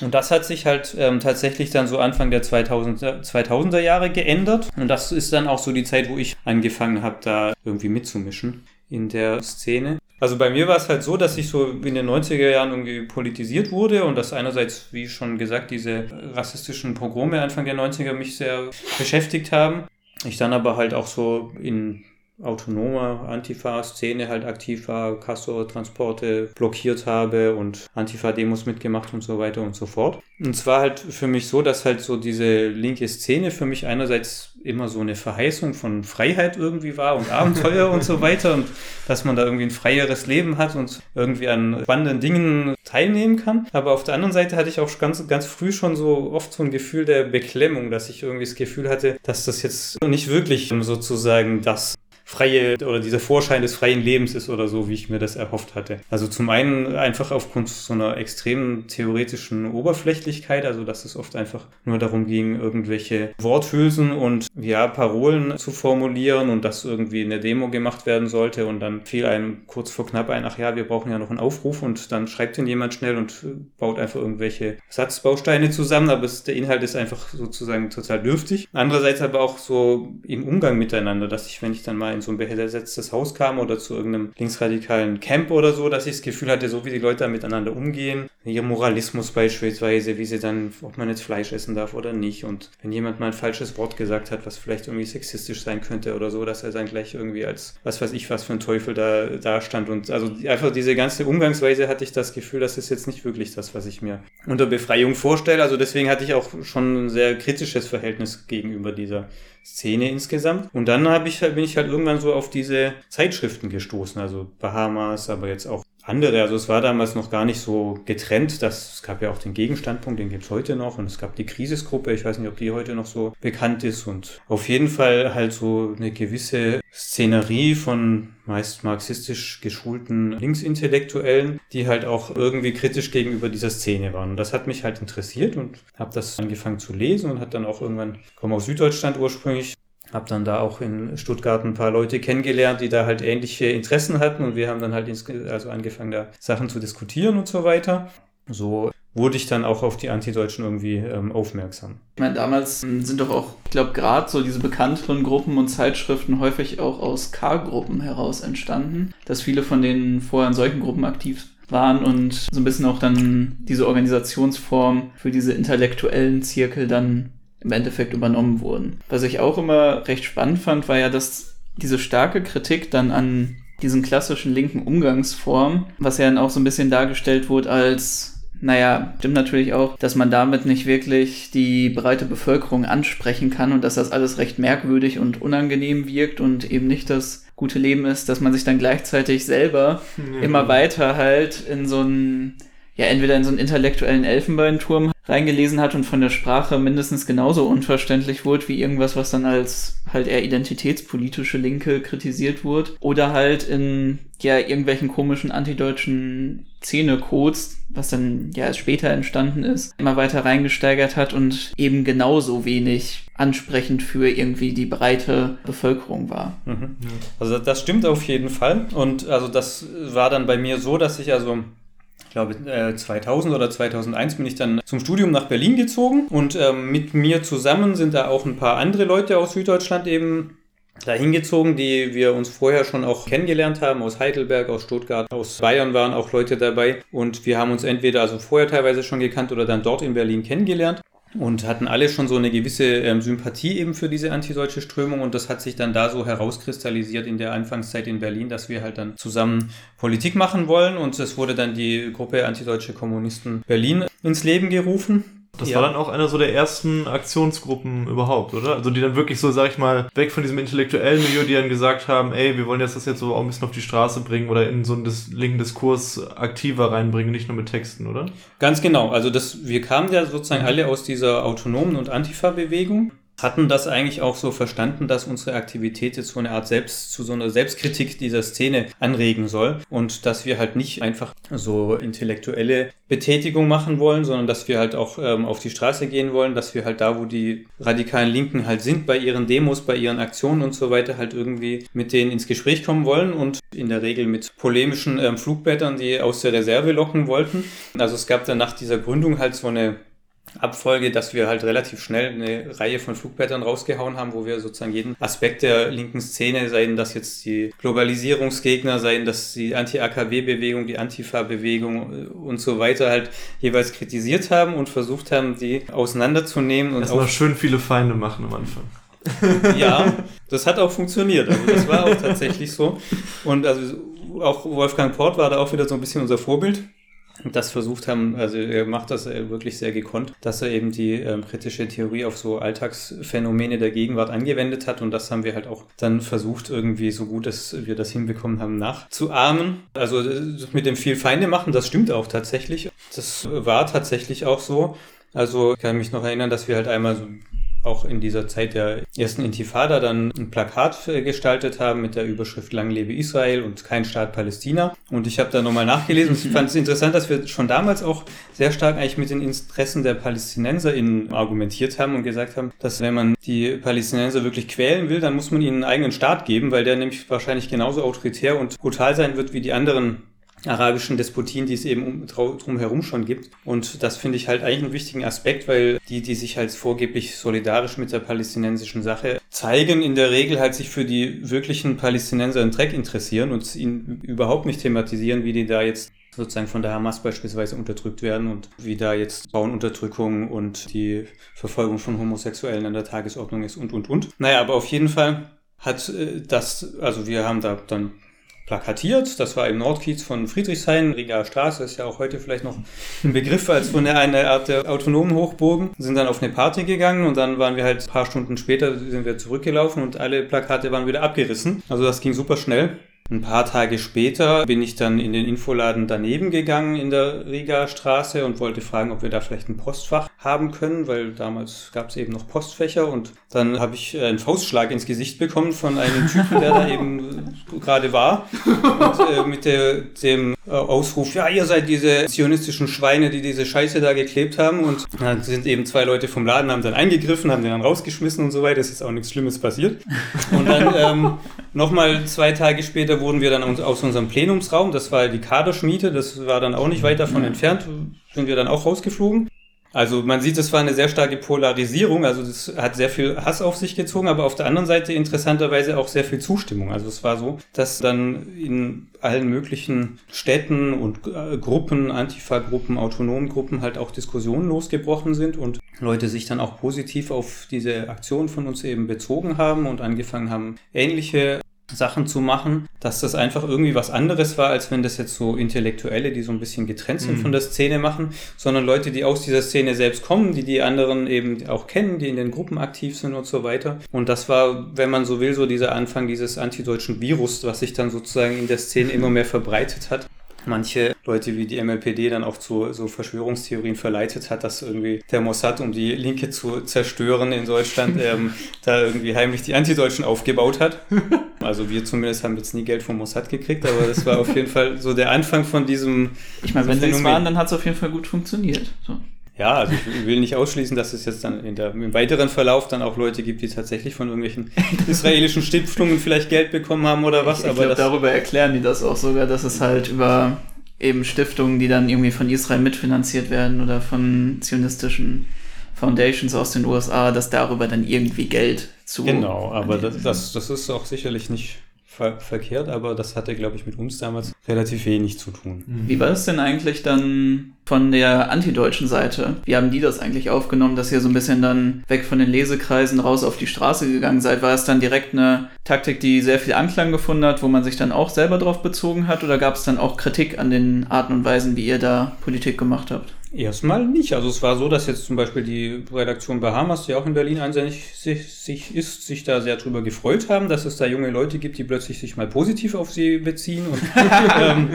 Und das hat sich halt ähm, tatsächlich dann so Anfang der 2000er, 2000er Jahre geändert. Und das ist dann auch so die Zeit, wo ich angefangen habe, da irgendwie mitzumischen in der Szene. Also bei mir war es halt so, dass ich so in den 90er Jahren irgendwie politisiert wurde und dass einerseits, wie schon gesagt, diese rassistischen Pogrome Anfang der 90er mich sehr beschäftigt haben. Ich dann aber halt auch so in autonome Antifa-Szene halt aktiv war, Castor-Transporte blockiert habe und Antifa-Demos mitgemacht und so weiter und so fort. Und zwar halt für mich so, dass halt so diese linke Szene für mich einerseits immer so eine Verheißung von Freiheit irgendwie war und Abenteuer und so weiter und dass man da irgendwie ein freieres Leben hat und irgendwie an spannenden Dingen teilnehmen kann. Aber auf der anderen Seite hatte ich auch ganz, ganz früh schon so oft so ein Gefühl der Beklemmung, dass ich irgendwie das Gefühl hatte, dass das jetzt nicht wirklich sozusagen das freie oder dieser Vorschein des freien Lebens ist oder so, wie ich mir das erhofft hatte. Also zum einen einfach aufgrund so einer extremen theoretischen Oberflächlichkeit, also dass es oft einfach nur darum ging, irgendwelche Worthülsen und ja, Parolen zu formulieren und das irgendwie in der Demo gemacht werden sollte und dann fiel einem kurz vor knapp ein, ach ja, wir brauchen ja noch einen Aufruf und dann schreibt ihn jemand schnell und baut einfach irgendwelche Satzbausteine zusammen, aber es, der Inhalt ist einfach sozusagen total dürftig. Andererseits aber auch so im Umgang miteinander, dass ich, wenn ich dann mal in so ein besetztes Haus kam oder zu irgendeinem linksradikalen Camp oder so, dass ich das Gefühl hatte, so wie die Leute miteinander umgehen, ihr Moralismus beispielsweise, wie sie dann, ob man jetzt Fleisch essen darf oder nicht. Und wenn jemand mal ein falsches Wort gesagt hat, was vielleicht irgendwie sexistisch sein könnte oder so, dass er dann gleich irgendwie als was weiß ich was für ein Teufel da, da stand. Und also einfach diese ganze Umgangsweise hatte ich das Gefühl, das ist jetzt nicht wirklich das, was ich mir unter Befreiung vorstelle, also deswegen hatte ich auch schon ein sehr kritisches Verhältnis gegenüber dieser Szene insgesamt. Und dann habe ich, bin ich halt irgendwann so auf diese Zeitschriften gestoßen, also Bahamas, aber jetzt auch andere. Also es war damals noch gar nicht so getrennt. Das, es gab ja auch den Gegenstandpunkt, den gibt's heute noch. Und es gab die Krisisgruppe, ich weiß nicht, ob die heute noch so bekannt ist. Und auf jeden Fall halt so eine gewisse Szenerie von meist marxistisch geschulten Linksintellektuellen, die halt auch irgendwie kritisch gegenüber dieser Szene waren. Und das hat mich halt interessiert und habe das angefangen zu lesen und hat dann auch irgendwann, komme aus Süddeutschland ursprünglich, habe dann da auch in Stuttgart ein paar Leute kennengelernt, die da halt ähnliche Interessen hatten und wir haben dann halt also angefangen, da Sachen zu diskutieren und so weiter. So wurde ich dann auch auf die Antideutschen irgendwie ähm, aufmerksam. Ich meine, damals sind doch auch, ich glaube, gerade so diese bekannteren Gruppen und Zeitschriften häufig auch aus K-Gruppen heraus entstanden, dass viele von denen vorher in solchen Gruppen aktiv waren und so ein bisschen auch dann diese Organisationsform für diese intellektuellen Zirkel dann im Endeffekt übernommen wurden. Was ich auch immer recht spannend fand, war ja, dass diese starke Kritik dann an diesen klassischen linken Umgangsformen, was ja dann auch so ein bisschen dargestellt wurde als naja, stimmt natürlich auch, dass man damit nicht wirklich die breite Bevölkerung ansprechen kann und dass das alles recht merkwürdig und unangenehm wirkt und eben nicht das gute Leben ist, dass man sich dann gleichzeitig selber ja. immer weiter halt in so einen, ja, entweder in so einen intellektuellen Elfenbeinturm reingelesen hat und von der Sprache mindestens genauso unverständlich wurde wie irgendwas, was dann als halt eher identitätspolitische Linke kritisiert wurde. Oder halt in ja irgendwelchen komischen antideutschen Szene-Codes, was dann ja erst später entstanden ist, immer weiter reingesteigert hat und eben genauso wenig ansprechend für irgendwie die breite Bevölkerung war. Mhm. Also das stimmt auf jeden Fall. Und also das war dann bei mir so, dass ich also ich glaube, 2000 äh, oder 2001 bin ich dann zum Studium nach Berlin gezogen. Und ähm, mit mir zusammen sind da auch ein paar andere Leute aus Süddeutschland eben dahin gezogen, die wir uns vorher schon auch kennengelernt haben, aus Heidelberg, aus Stuttgart, aus Bayern waren auch Leute dabei. Und wir haben uns entweder also vorher teilweise schon gekannt oder dann dort in Berlin kennengelernt und hatten alle schon so eine gewisse ähm, Sympathie eben für diese antideutsche Strömung. Und das hat sich dann da so herauskristallisiert in der Anfangszeit in Berlin, dass wir halt dann zusammen Politik machen wollen. Und es wurde dann die Gruppe Antideutsche Kommunisten Berlin ins Leben gerufen Das ja. war dann auch einer so der ersten Aktionsgruppen überhaupt, oder? Also die dann wirklich so, sag ich mal, weg von diesem intellektuellen Milieu, die dann gesagt haben, ey, wir wollen jetzt das jetzt so auch ein bisschen auf die Straße bringen oder in so einen linken Diskurs aktiver reinbringen, nicht nur mit Texten, oder? Ganz genau. Also das, wir kamen ja sozusagen alle aus dieser autonomen und Antifa-Bewegung hatten das eigentlich auch so verstanden, dass unsere Aktivität jetzt so eine Art Selbst zu so einer Selbstkritik dieser Szene anregen soll und dass wir halt nicht einfach so intellektuelle Betätigung machen wollen, sondern dass wir halt auch ähm, auf die Straße gehen wollen, dass wir halt da, wo die radikalen Linken halt sind, bei ihren Demos, bei ihren Aktionen und so weiter, halt irgendwie mit denen ins Gespräch kommen wollen und in der Regel mit polemischen ähm, Flugblättern, die aus der Reserve locken wollten. Also es gab dann nach dieser Gründung halt so eine Abfolge, dass wir halt relativ schnell eine Reihe von Flugblättern rausgehauen haben, wo wir sozusagen jeden Aspekt der linken Szene, seien das jetzt die Globalisierungsgegner, seien das die Anti-AKW-Bewegung, die Antifa-Bewegung äh, und so weiter halt jeweils kritisiert haben und versucht haben, die auseinanderzunehmen. Und Erstmal schön viele Feinde machen am Anfang. ja, das hat auch funktioniert. Also das war auch tatsächlich so. Und also auch Wolfgang Port war da auch wieder so ein bisschen unser Vorbild das versucht haben, also er macht das äh, wirklich sehr gekonnt, dass er eben die ähm, kritische Theorie auf so Alltagsphänomene der Gegenwart angewendet hat und das haben wir halt auch dann versucht, irgendwie so gut, dass wir das hinbekommen haben, nachzuahmen. Also äh, mit dem viel Feinde machen, das stimmt auch tatsächlich. Das war tatsächlich auch so. Also ich kann mich noch erinnern, dass wir halt einmal so auch in dieser Zeit der ersten Intifada dann ein Plakat gestaltet haben mit der Überschrift Lang lebe Israel und kein Staat Palästina. Und ich habe da nochmal nachgelesen und ich fand es interessant, dass wir schon damals auch sehr stark eigentlich mit den Interessen der PalästinenserInnen argumentiert haben und gesagt haben, dass wenn man die Palästinenser wirklich quälen will, dann muss man ihnen einen eigenen Staat geben, weil der nämlich wahrscheinlich genauso autoritär und brutal sein wird wie die anderen arabischen Despotien, die es eben um, drumherum schon gibt. Und das finde ich halt eigentlich einen wichtigen Aspekt, weil die, die sich halt vorgeblich solidarisch mit der palästinensischen Sache zeigen, in der Regel halt sich für die wirklichen Palästinenser in Dreck interessieren und ihn überhaupt nicht thematisieren, wie die da jetzt sozusagen von der Hamas beispielsweise unterdrückt werden und wie da jetzt Frauenunterdrückung und die Verfolgung von Homosexuellen an der Tagesordnung ist und, und, und. Naja, aber auf jeden Fall hat äh, das, also wir haben da dann plakatiert. Das war im Nordkiez von Friedrichshain, Rigaer Straße, ist ja auch heute vielleicht noch ein Begriff als von der eine Art der autonomen Hochburgen. Sind dann auf eine Party gegangen und dann waren wir halt ein paar Stunden später sind wir zurückgelaufen und alle Plakate waren wieder abgerissen. Also das ging super schnell. Ein paar Tage später bin ich dann in den Infoladen daneben gegangen in der Riga Straße und wollte fragen, ob wir da vielleicht ein Postfach haben können, weil damals gab es eben noch Postfächer und dann habe ich einen Faustschlag ins Gesicht bekommen von einem Typen, der da eben gerade war und äh, mit der, dem äh, Ausruf, ja, ihr seid diese zionistischen Schweine, die diese Scheiße da geklebt haben und dann sind eben zwei Leute vom Laden, haben dann eingegriffen, haben den dann rausgeschmissen und so weiter, ist auch nichts Schlimmes passiert. Und dann ähm, nochmal zwei Tage später wurden wir dann aus unserem Plenumsraum, das war die Kaderschmiede, das war dann auch nicht weit davon entfernt, sind wir dann auch rausgeflogen. Also man sieht, es war eine sehr starke Polarisierung, also das hat sehr viel Hass auf sich gezogen, aber auf der anderen Seite interessanterweise auch sehr viel Zustimmung. Also es war so, dass dann in allen möglichen Städten und äh, Gruppen, Antifa-Gruppen, autonomen Gruppen halt auch Diskussionen losgebrochen sind und Leute sich dann auch positiv auf diese Aktion von uns eben bezogen haben und angefangen haben, ähnliche Sachen zu machen, dass das einfach irgendwie was anderes war, als wenn das jetzt so Intellektuelle, die so ein bisschen getrennt sind mhm. von der Szene machen, sondern Leute, die aus dieser Szene selbst kommen, die die anderen eben auch kennen, die in den Gruppen aktiv sind und so weiter. Und das war, wenn man so will, so dieser Anfang dieses antideutschen Virus, was sich dann sozusagen in der Szene immer mehr verbreitet hat manche Leute wie die MLPD dann auch zu so Verschwörungstheorien verleitet hat, dass irgendwie der Mossad, um die Linke zu zerstören in Deutschland, ähm, da irgendwie heimlich die Antideutschen aufgebaut hat. Also wir zumindest haben jetzt nie Geld vom Mossad gekriegt, aber das war auf jeden Fall so der Anfang von diesem. Ich meine, wenn sie es waren, dann hat es auf jeden Fall gut funktioniert. So. Ja, also ich will nicht ausschließen, dass es jetzt dann der, im weiteren Verlauf dann auch Leute gibt, die tatsächlich von irgendwelchen israelischen Stiftungen vielleicht Geld bekommen haben oder was. Ich, ich aber glaub, darüber erklären die das auch sogar, dass es halt über eben Stiftungen, die dann irgendwie von Israel mitfinanziert werden oder von zionistischen Foundations aus den USA, dass darüber dann irgendwie Geld zu. Genau, aber das, das, das ist auch sicherlich nicht ver verkehrt, aber das hatte, glaube ich, mit uns damals relativ wenig zu tun. Wie war das denn eigentlich dann von der antideutschen Seite? Wie haben die das eigentlich aufgenommen, dass ihr so ein bisschen dann weg von den Lesekreisen raus auf die Straße gegangen seid? War es dann direkt eine Taktik, die sehr viel Anklang gefunden hat, wo man sich dann auch selber drauf bezogen hat? Oder gab es dann auch Kritik an den Arten und Weisen, wie ihr da Politik gemacht habt? Erstmal nicht. Also es war so, dass jetzt zum Beispiel die Redaktion Bahamas, die auch in Berlin ansässig sich ist, sich da sehr drüber gefreut haben, dass es da junge Leute gibt, die plötzlich sich mal positiv auf sie beziehen und ähm,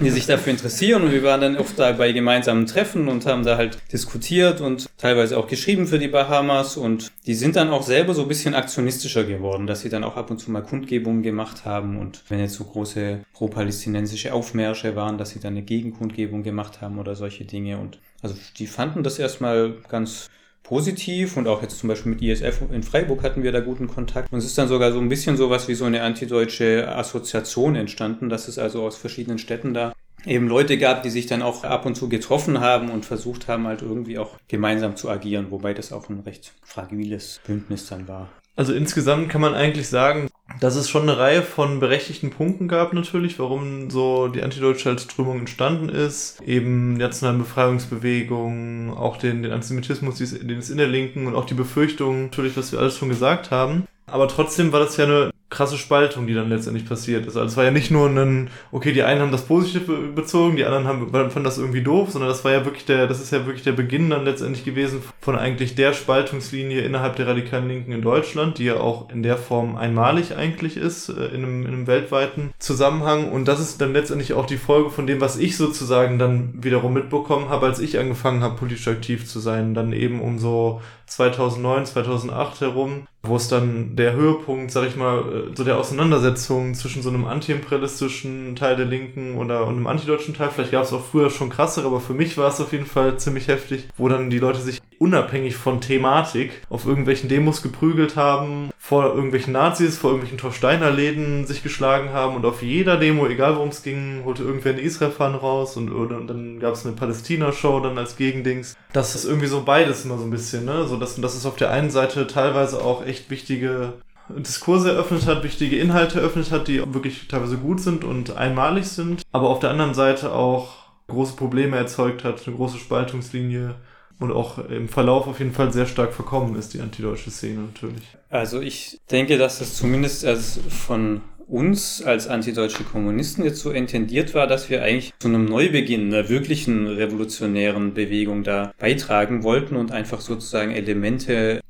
die sich dafür interessieren. Und wir waren dann oft da bei gemeinsamen Treffen und haben da halt diskutiert und teilweise auch geschrieben für die Bahamas. Und die sind dann auch selber so ein bisschen aktionistischer geworden, dass sie dann auch ab und zu mal Kundgebungen gemacht haben. Und wenn jetzt so große pro-palästinensische Aufmärsche waren, dass sie dann eine Gegenkundgebung gemacht haben oder solche Dinge. Und also die fanden das erstmal ganz positiv und auch jetzt zum Beispiel mit ISF in Freiburg hatten wir da guten Kontakt. Und es ist dann sogar so ein bisschen sowas wie so eine antideutsche Assoziation entstanden, dass es also aus verschiedenen Städten da eben Leute gab, die sich dann auch ab und zu getroffen haben und versucht haben, halt irgendwie auch gemeinsam zu agieren, wobei das auch ein recht fragiles Bündnis dann war. Also insgesamt kann man eigentlich sagen, dass es schon eine Reihe von berechtigten Punkten gab natürlich, warum so die antideutsche Strömung entstanden ist. Eben die nationalen Befreiungsbewegungen, auch den, den Antisemitismus, den es in der Linken und auch die Befürchtungen, natürlich, was wir alles schon gesagt haben. Aber trotzdem war das ja eine krasse Spaltung, die dann letztendlich passiert ist. Also es war ja nicht nur ein, okay, die einen haben das positiv bezogen, die anderen haben, fanden das irgendwie doof, sondern das war ja wirklich der, das ist ja wirklich der Beginn dann letztendlich gewesen von eigentlich der Spaltungslinie innerhalb der radikalen Linken in Deutschland, die ja auch in der Form einmalig eigentlich ist, äh, in einem, in einem weltweiten Zusammenhang. Und das ist dann letztendlich auch die Folge von dem, was ich sozusagen dann wiederum mitbekommen habe, als ich angefangen habe, politisch aktiv zu sein. Dann eben um so 2009, 2008 herum, wo es dann der Höhepunkt, sag ich mal, so der Auseinandersetzung zwischen so einem antiimperialistischen Teil der Linken oder und einem antideutschen Teil, vielleicht gab es auch früher schon krassere, aber für mich war es auf jeden Fall ziemlich heftig, wo dann die Leute sich unabhängig von Thematik auf irgendwelchen Demos geprügelt haben, vor irgendwelchen Nazis, vor irgendwelchen Torsteiner Läden sich geschlagen haben und auf jeder Demo, egal worum es ging, holte irgendwer eine Israel-Fan raus und, und dann gab es eine Palästina-Show dann als Gegendings. Das ist irgendwie so beides immer so ein bisschen, ne? So, dass, dass es auf der einen Seite teilweise auch echt wichtige Diskurse eröffnet hat, wichtige Inhalte eröffnet hat, die wirklich teilweise gut sind und einmalig sind, aber auf der anderen Seite auch große Probleme erzeugt hat, eine große Spaltungslinie und auch im Verlauf auf jeden Fall sehr stark verkommen ist, die antideutsche Szene natürlich. Also ich denke, dass es zumindest als von uns als antideutsche Kommunisten jetzt so intendiert war, dass wir eigentlich zu einem Neubeginn einer wirklichen revolutionären Bewegung da beitragen wollten und einfach sozusagen Elemente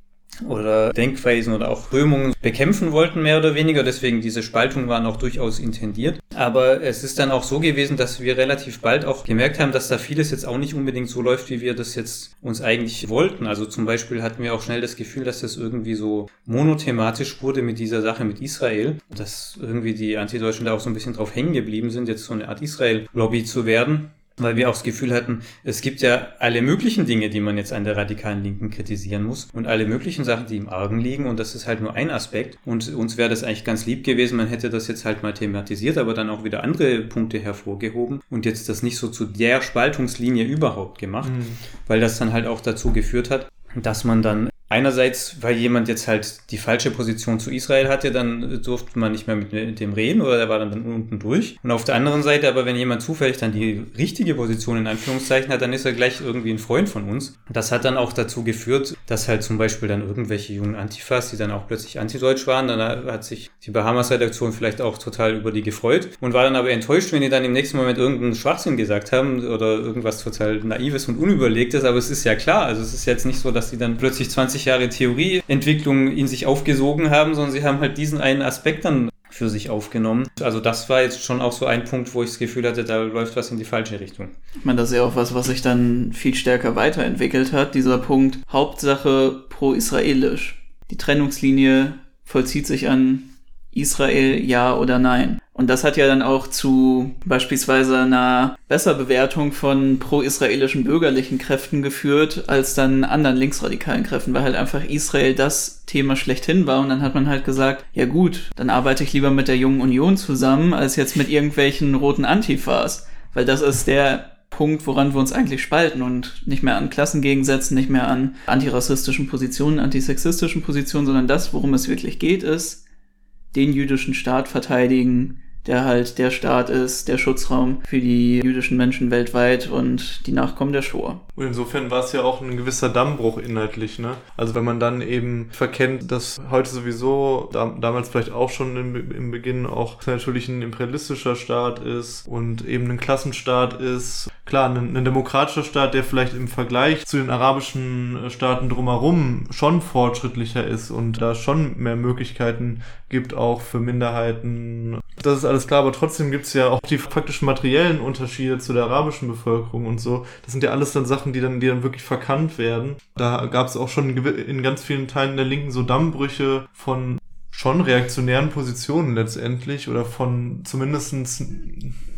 oder Denkweisen oder auch Strömungen bekämpfen wollten, mehr oder weniger. Deswegen diese Spaltungen waren auch durchaus intendiert. Aber es ist dann auch so gewesen, dass wir relativ bald auch gemerkt haben, dass da vieles jetzt auch nicht unbedingt so läuft, wie wir das jetzt uns eigentlich wollten. Also zum Beispiel hatten wir auch schnell das Gefühl, dass das irgendwie so monothematisch wurde mit dieser Sache mit Israel. Dass irgendwie die Antideutschen da auch so ein bisschen drauf hängen geblieben sind, jetzt so eine Art Israel-Lobby zu werden weil wir auch das Gefühl hatten, es gibt ja alle möglichen Dinge, die man jetzt an der radikalen Linken kritisieren muss und alle möglichen Sachen, die im Argen liegen und das ist halt nur ein Aspekt und uns wäre das eigentlich ganz lieb gewesen, man hätte das jetzt halt mal thematisiert, aber dann auch wieder andere Punkte hervorgehoben und jetzt das nicht so zu der Spaltungslinie überhaupt gemacht, mhm. weil das dann halt auch dazu geführt hat, dass man dann Einerseits, weil jemand jetzt halt die falsche Position zu Israel hatte, dann durfte man nicht mehr mit dem reden oder der war dann, dann unten durch. Und auf der anderen Seite, aber wenn jemand zufällig dann die richtige Position in Anführungszeichen hat, dann ist er gleich irgendwie ein Freund von uns. Das hat dann auch dazu geführt, dass halt zum Beispiel dann irgendwelche jungen Antifas, die dann auch plötzlich antideutsch waren, dann hat sich die Bahamas-Redaktion vielleicht auch total über die gefreut und war dann aber enttäuscht, wenn die dann im nächsten Moment irgendeinen Schwachsinn gesagt haben oder irgendwas total Naives und Unüberlegtes. Aber es ist ja klar, also es ist jetzt nicht so, dass die dann plötzlich 20 20 Jahre Theorieentwicklung in sich aufgesogen haben, sondern sie haben halt diesen einen Aspekt dann für sich aufgenommen. Also das war jetzt schon auch so ein Punkt, wo ich das Gefühl hatte, da läuft was in die falsche Richtung. Ich meine, das ist ja auch was, was sich dann viel stärker weiterentwickelt hat, dieser Punkt Hauptsache pro-israelisch. Die Trennungslinie vollzieht sich an Israel ja oder nein. Und das hat ja dann auch zu beispielsweise einer Besserbewertung von pro-israelischen bürgerlichen Kräften geführt, als dann anderen linksradikalen Kräften, weil halt einfach Israel das Thema schlechthin war. Und dann hat man halt gesagt, ja gut, dann arbeite ich lieber mit der Jungen Union zusammen, als jetzt mit irgendwelchen roten Antifas. Weil das ist der Punkt, woran wir uns eigentlich spalten und nicht mehr an Klassengegensätzen, nicht mehr an antirassistischen Positionen, antisexistischen Positionen, sondern das, worum es wirklich geht, ist, den jüdischen Staat verteidigen, der halt der Staat ist, der Schutzraum für die jüdischen Menschen weltweit und die Nachkommen der Shoah. Und insofern war es ja auch ein gewisser Dammbruch inhaltlich, ne? Also wenn man dann eben verkennt, dass heute sowieso, da, damals vielleicht auch schon im, im Beginn auch natürlich ein imperialistischer Staat ist und eben ein Klassenstaat ist, klar, ein, ein demokratischer Staat, der vielleicht im Vergleich zu den arabischen Staaten drumherum schon fortschrittlicher ist und da schon mehr Möglichkeiten gibt, auch für Minderheiten. Das ist alles klar, aber trotzdem gibt es ja auch die faktischen materiellen Unterschiede zu der arabischen Bevölkerung und so. Das sind ja alles dann Sachen, die dann, die dann wirklich verkannt werden. Da gab es auch schon in ganz vielen Teilen der Linken so Dammbrüche von schon reaktionären Positionen letztendlich oder von zumindestens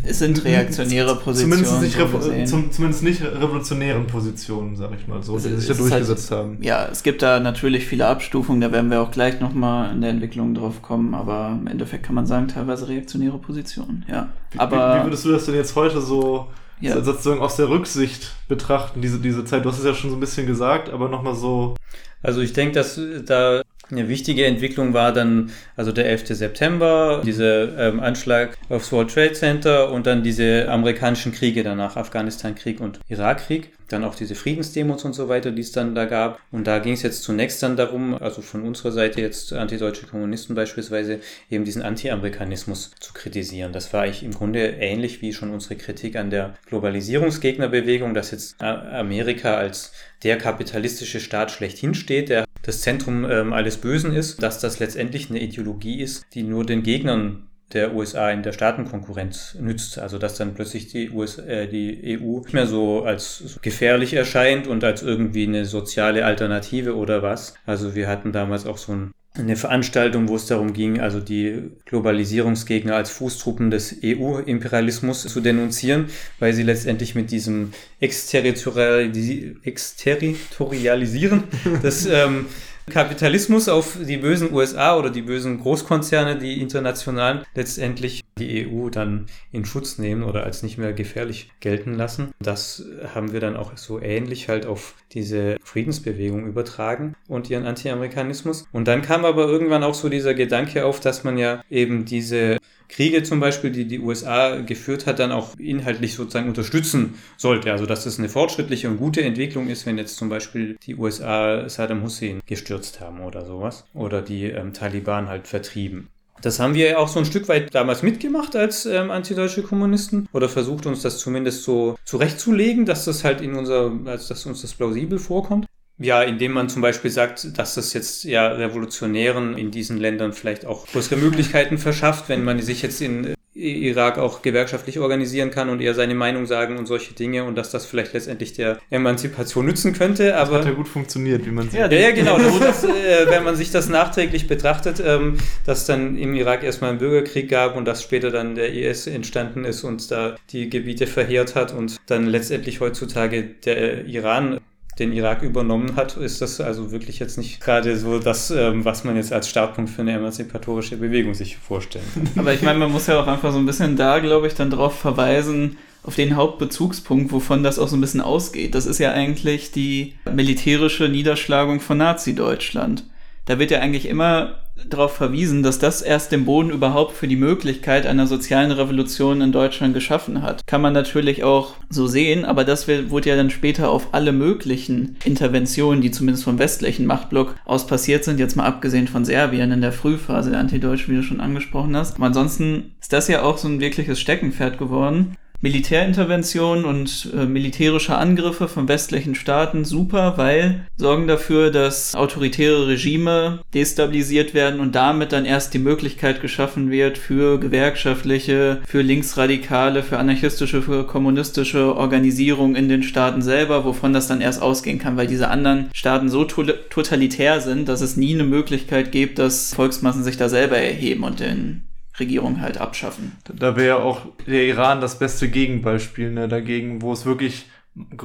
es sind reaktionäre Positionen. Zumindest nicht, zum, zumindest nicht revolutionären Positionen, sag ich mal so, die sich da durchgesetzt halt, haben. Ja, es gibt da natürlich viele Abstufungen, da werden wir auch gleich nochmal in der Entwicklung drauf kommen, aber im Endeffekt kann man sagen, teilweise reaktionäre Positionen, ja. Wie, aber, wie, wie würdest du das denn jetzt heute so ja. sozusagen aus der Rücksicht betrachten, diese, diese Zeit? Du hast es ja schon so ein bisschen gesagt, aber nochmal so. Also ich denke, dass da eine wichtige Entwicklung war dann also der 11. September, dieser ähm, Anschlag aufs World Trade Center und dann diese amerikanischen Kriege danach, Afghanistan-Krieg und Irakkrieg. Dann auch diese Friedensdemos und so weiter, die es dann da gab. Und da ging es jetzt zunächst dann darum, also von unserer Seite jetzt antideutsche Kommunisten beispielsweise, eben diesen Anti-Amerikanismus zu kritisieren. Das war eigentlich im Grunde ähnlich wie schon unsere Kritik an der Globalisierungsgegnerbewegung, dass jetzt Amerika als der kapitalistische Staat schlechthin steht, der das Zentrum ähm, alles Bösen ist, dass das letztendlich eine Ideologie ist, die nur den Gegnern der USA in der Staatenkonkurrenz nützt. Also dass dann plötzlich die, USA, äh, die EU nicht mehr so als gefährlich erscheint und als irgendwie eine soziale Alternative oder was. Also wir hatten damals auch so ein eine Veranstaltung, wo es darum ging, also die Globalisierungsgegner als Fußtruppen des EU-Imperialismus zu denunzieren, weil sie letztendlich mit diesem Exterritorialisieren des ähm, Kapitalismus auf die bösen USA oder die bösen Großkonzerne, die internationalen, letztendlich die EU dann in Schutz nehmen oder als nicht mehr gefährlich gelten lassen. Das haben wir dann auch so ähnlich halt auf diese Friedensbewegung übertragen und ihren Anti-Amerikanismus. Und dann kam aber irgendwann auch so dieser Gedanke auf, dass man ja eben diese Kriege zum Beispiel, die die USA geführt hat, dann auch inhaltlich sozusagen unterstützen sollte. Also dass es eine fortschrittliche und gute Entwicklung ist, wenn jetzt zum Beispiel die USA Saddam Hussein gestürzt haben oder sowas. Oder die ähm, Taliban halt vertrieben. Das haben wir ja auch so ein Stück weit damals mitgemacht als ähm, antideutsche Kommunisten oder versucht uns das zumindest so zurechtzulegen, dass das halt in unser, als dass uns das plausibel vorkommt. Ja, indem man zum Beispiel sagt, dass das jetzt ja Revolutionären in diesen Ländern vielleicht auch größere Möglichkeiten verschafft, wenn man sich jetzt in Irak auch gewerkschaftlich organisieren kann und eher seine Meinung sagen und solche Dinge und dass das vielleicht letztendlich der Emanzipation nützen könnte. Aber das hat ja gut funktioniert, wie man sieht. Ja, ja genau. das, äh, wenn man sich das nachträglich betrachtet, ähm, dass dann im Irak erstmal einen Bürgerkrieg gab und dass später dann der IS entstanden ist und da die Gebiete verheert hat und dann letztendlich heutzutage der Iran den Irak übernommen hat, ist das also wirklich jetzt nicht gerade so das, ähm, was man jetzt als Startpunkt für eine emanzipatorische Bewegung sich vorstellen kann. Aber ich meine, man muss ja auch einfach so ein bisschen da, glaube ich, dann darauf verweisen, auf den Hauptbezugspunkt, wovon das auch so ein bisschen ausgeht. Das ist ja eigentlich die militärische Niederschlagung von Nazi-Deutschland. Da wird ja eigentlich immer darauf verwiesen, dass das erst den Boden überhaupt für die Möglichkeit einer sozialen Revolution in Deutschland geschaffen hat. Kann man natürlich auch so sehen, aber das wurde ja dann später auf alle möglichen Interventionen, die zumindest vom westlichen Machtblock aus passiert sind, jetzt mal abgesehen von Serbien in der Frühphase der Antideutschen, wie du schon angesprochen hast. Aber ansonsten ist das ja auch so ein wirkliches Steckenpferd geworden. Militärinterventionen und äh, militärische Angriffe von westlichen Staaten super, weil sorgen dafür, dass autoritäre Regime destabilisiert werden und damit dann erst die Möglichkeit geschaffen wird für gewerkschaftliche, für linksradikale, für anarchistische, für kommunistische Organisierung in den Staaten selber, wovon das dann erst ausgehen kann, weil diese anderen Staaten so totalitär sind, dass es nie eine Möglichkeit gibt, dass Volksmassen sich da selber erheben und den Regierung halt abschaffen. Da wäre auch der Iran das beste Gegenbeispiel ne, dagegen, wo es wirklich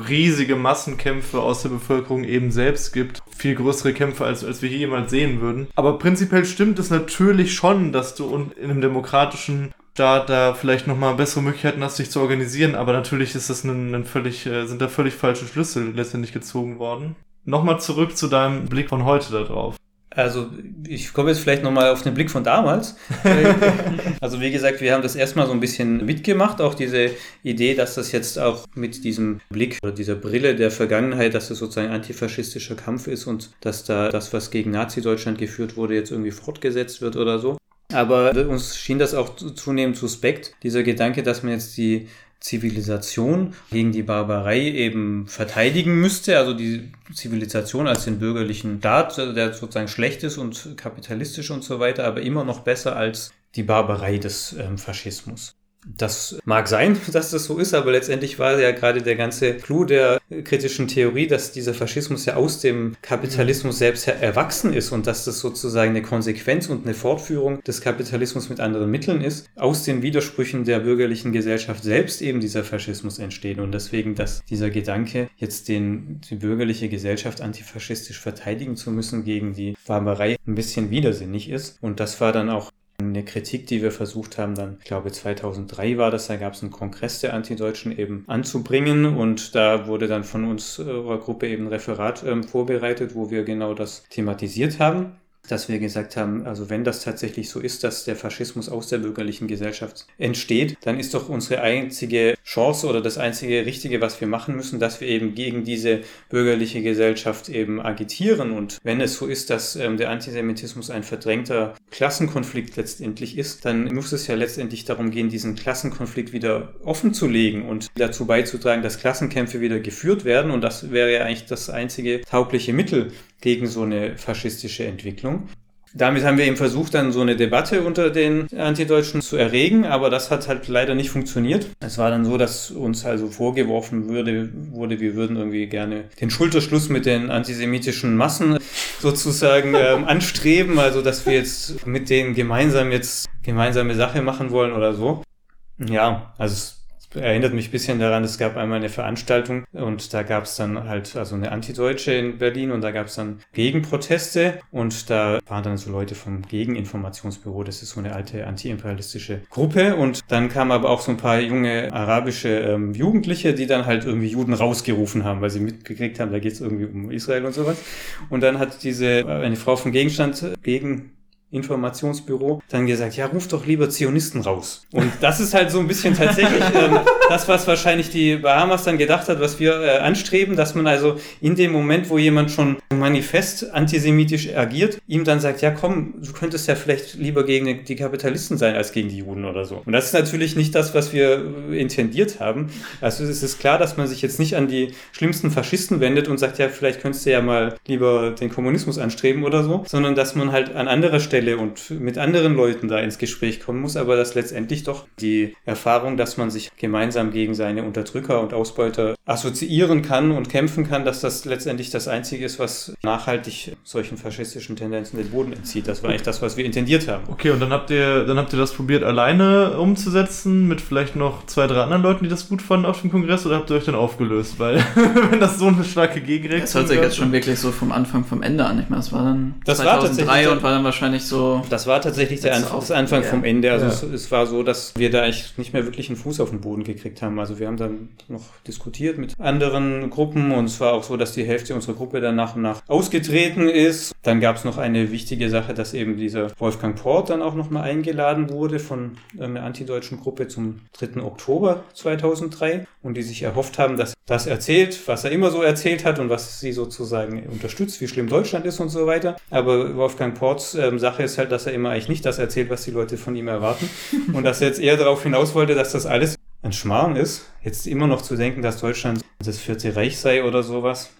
riesige Massenkämpfe aus der Bevölkerung eben selbst gibt. Viel größere Kämpfe, als, als wir hier jemals sehen würden. Aber prinzipiell stimmt es natürlich schon, dass du in einem demokratischen Staat da vielleicht nochmal bessere Möglichkeiten hast, dich zu organisieren. Aber natürlich ist das ein, ein völlig, äh, sind da völlig falsche Schlüsse letztendlich gezogen worden. Nochmal zurück zu deinem Blick von heute darauf. Also ich komme jetzt vielleicht nochmal auf den Blick von damals. also wie gesagt, wir haben das erstmal so ein bisschen mitgemacht, auch diese Idee, dass das jetzt auch mit diesem Blick oder dieser Brille der Vergangenheit, dass das sozusagen antifaschistischer Kampf ist und dass da das, was gegen Nazi-Deutschland geführt wurde, jetzt irgendwie fortgesetzt wird oder so. Aber uns schien das auch zunehmend suspekt, dieser Gedanke, dass man jetzt die Zivilisation gegen die Barbarei eben verteidigen müsste, also die Zivilisation als den bürgerlichen Staat, der sozusagen schlecht ist und kapitalistisch und so weiter, aber immer noch besser als die Barbarei des ähm, Faschismus. Das mag sein, dass das so ist, aber letztendlich war ja gerade der ganze Clou der kritischen Theorie, dass dieser Faschismus ja aus dem Kapitalismus mhm. selbst erwachsen ist und dass das sozusagen eine Konsequenz und eine Fortführung des Kapitalismus mit anderen Mitteln ist. Aus den Widersprüchen der bürgerlichen Gesellschaft selbst eben dieser Faschismus entsteht und deswegen, dass dieser Gedanke, jetzt den, die bürgerliche Gesellschaft antifaschistisch verteidigen zu müssen gegen die Barbarei, ein bisschen widersinnig ist. Und das war dann auch eine Kritik, die wir versucht haben, dann, ich glaube 2003 war das, da gab es einen Kongress der Antideutschen eben anzubringen und da wurde dann von unserer Gruppe eben ein Referat ähm, vorbereitet, wo wir genau das thematisiert haben dass wir gesagt haben, also wenn das tatsächlich so ist, dass der Faschismus aus der bürgerlichen Gesellschaft entsteht, dann ist doch unsere einzige Chance oder das einzige Richtige, was wir machen müssen, dass wir eben gegen diese bürgerliche Gesellschaft eben agitieren. Und wenn es so ist, dass ähm, der Antisemitismus ein verdrängter Klassenkonflikt letztendlich ist, dann muss es ja letztendlich darum gehen, diesen Klassenkonflikt wieder offen zu legen und dazu beizutragen, dass Klassenkämpfe wieder geführt werden. Und das wäre ja eigentlich das einzige taugliche Mittel, gegen so eine faschistische Entwicklung. Damit haben wir eben versucht, dann so eine Debatte unter den Antideutschen zu erregen, aber das hat halt leider nicht funktioniert. Es war dann so, dass uns also vorgeworfen würde, wurde, wir würden irgendwie gerne den Schulterschluss mit den antisemitischen Massen sozusagen ähm, anstreben, also dass wir jetzt mit denen gemeinsam jetzt gemeinsame Sache machen wollen oder so. Ja, also erinnert mich ein bisschen daran, es gab einmal eine Veranstaltung und da gab es dann halt also eine Antideutsche in Berlin und da gab es dann Gegenproteste und da waren dann so Leute vom Gegeninformationsbüro, das ist so eine alte antiimperialistische Gruppe und dann kamen aber auch so ein paar junge arabische ähm, Jugendliche, die dann halt irgendwie Juden rausgerufen haben, weil sie mitgekriegt haben, da geht es irgendwie um Israel und sowas. Und dann hat diese, eine Frau vom Gegenstand gegen Informationsbüro dann gesagt, ja, ruf doch lieber Zionisten raus. Und das ist halt so ein bisschen tatsächlich ähm, das, was wahrscheinlich die Bahamas dann gedacht hat, was wir äh, anstreben, dass man also in dem Moment, wo jemand schon manifest antisemitisch agiert, ihm dann sagt, ja komm, du könntest ja vielleicht lieber gegen die Kapitalisten sein als gegen die Juden oder so. Und das ist natürlich nicht das, was wir äh, intendiert haben. Also es ist klar, dass man sich jetzt nicht an die schlimmsten Faschisten wendet und sagt, ja, vielleicht könntest du ja mal lieber den Kommunismus anstreben oder so, sondern dass man halt an anderer Stelle Stelle und mit anderen Leuten da ins Gespräch kommen muss, aber dass letztendlich doch die Erfahrung, dass man sich gemeinsam gegen seine Unterdrücker und Ausbeuter assoziieren kann und kämpfen kann, dass das letztendlich das Einzige ist, was nachhaltig solchen faschistischen Tendenzen den Boden entzieht. Das war eigentlich das, was wir intendiert haben. Okay, und dann habt ihr, dann habt ihr das probiert alleine umzusetzen, mit vielleicht noch zwei, drei anderen Leuten, die das gut fanden auf dem Kongress, oder habt ihr euch dann aufgelöst? Weil, wenn das so eine starke Gegenreaktion ist. Das hört sich jetzt schon wirklich so vom Anfang, vom Ende an. Ich meine, es war dann das 2003 war und war dann wahrscheinlich so. Das war tatsächlich der Anfang, das Anfang ja. vom Ende. Also ja. es, es, war so, dass wir da eigentlich nicht mehr wirklich einen Fuß auf den Boden gekriegt haben. Also wir haben dann noch diskutiert mit anderen Gruppen und es war auch so, dass die Hälfte unserer Gruppe dann nach und nach ausgetreten ist. Dann gab es noch eine wichtige Sache, dass eben dieser Wolfgang Port dann auch nochmal eingeladen wurde von einer antideutschen Gruppe zum 3. Oktober 2003 und die sich erhofft haben, dass das erzählt, was er immer so erzählt hat und was sie sozusagen unterstützt, wie schlimm Deutschland ist und so weiter. Aber Wolfgang Ports ähm, Sache ist halt, dass er immer eigentlich nicht das erzählt, was die Leute von ihm erwarten. Und dass er jetzt eher darauf hinaus wollte, dass das alles ein Schmarrn ist. Jetzt immer noch zu denken, dass Deutschland das vierte Reich sei oder sowas.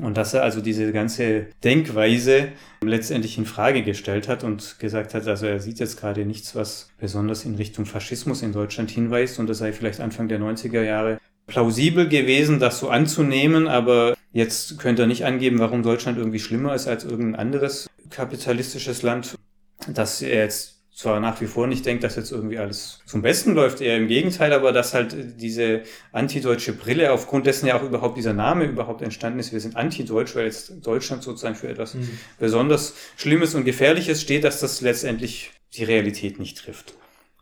Und dass er also diese ganze Denkweise letztendlich in Frage gestellt hat und gesagt hat, also er sieht jetzt gerade nichts, was besonders in Richtung Faschismus in Deutschland hinweist und das sei vielleicht Anfang der 90er Jahre plausibel gewesen, das so anzunehmen, aber jetzt könnte er nicht angeben, warum Deutschland irgendwie schlimmer ist als irgendein anderes kapitalistisches Land dass er jetzt zwar nach wie vor nicht denkt, dass jetzt irgendwie alles zum Besten läuft, eher im Gegenteil, aber dass halt diese antideutsche Brille, aufgrund dessen ja auch überhaupt dieser Name überhaupt entstanden ist, wir sind antideutsch, weil jetzt Deutschland sozusagen für etwas mhm. besonders Schlimmes und Gefährliches steht, dass das letztendlich die Realität nicht trifft.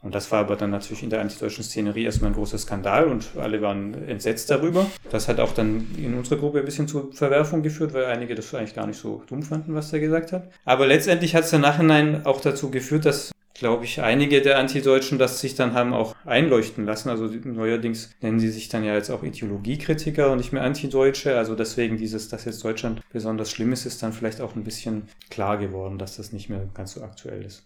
Und das war aber dann natürlich in der antideutschen Szenerie erstmal ein großer Skandal und alle waren entsetzt darüber. Das hat auch dann in unserer Gruppe ein bisschen zur Verwerfung geführt, weil einige das eigentlich gar nicht so dumm fanden, was er gesagt hat. Aber letztendlich hat es im Nachhinein auch dazu geführt, dass glaube ich, einige der Antideutschen das sich dann haben auch einleuchten lassen. Also neuerdings nennen sie sich dann ja jetzt auch Ideologiekritiker und nicht mehr Antideutsche. Also deswegen dieses, dass jetzt Deutschland besonders schlimm ist, ist dann vielleicht auch ein bisschen klar geworden, dass das nicht mehr ganz so aktuell ist.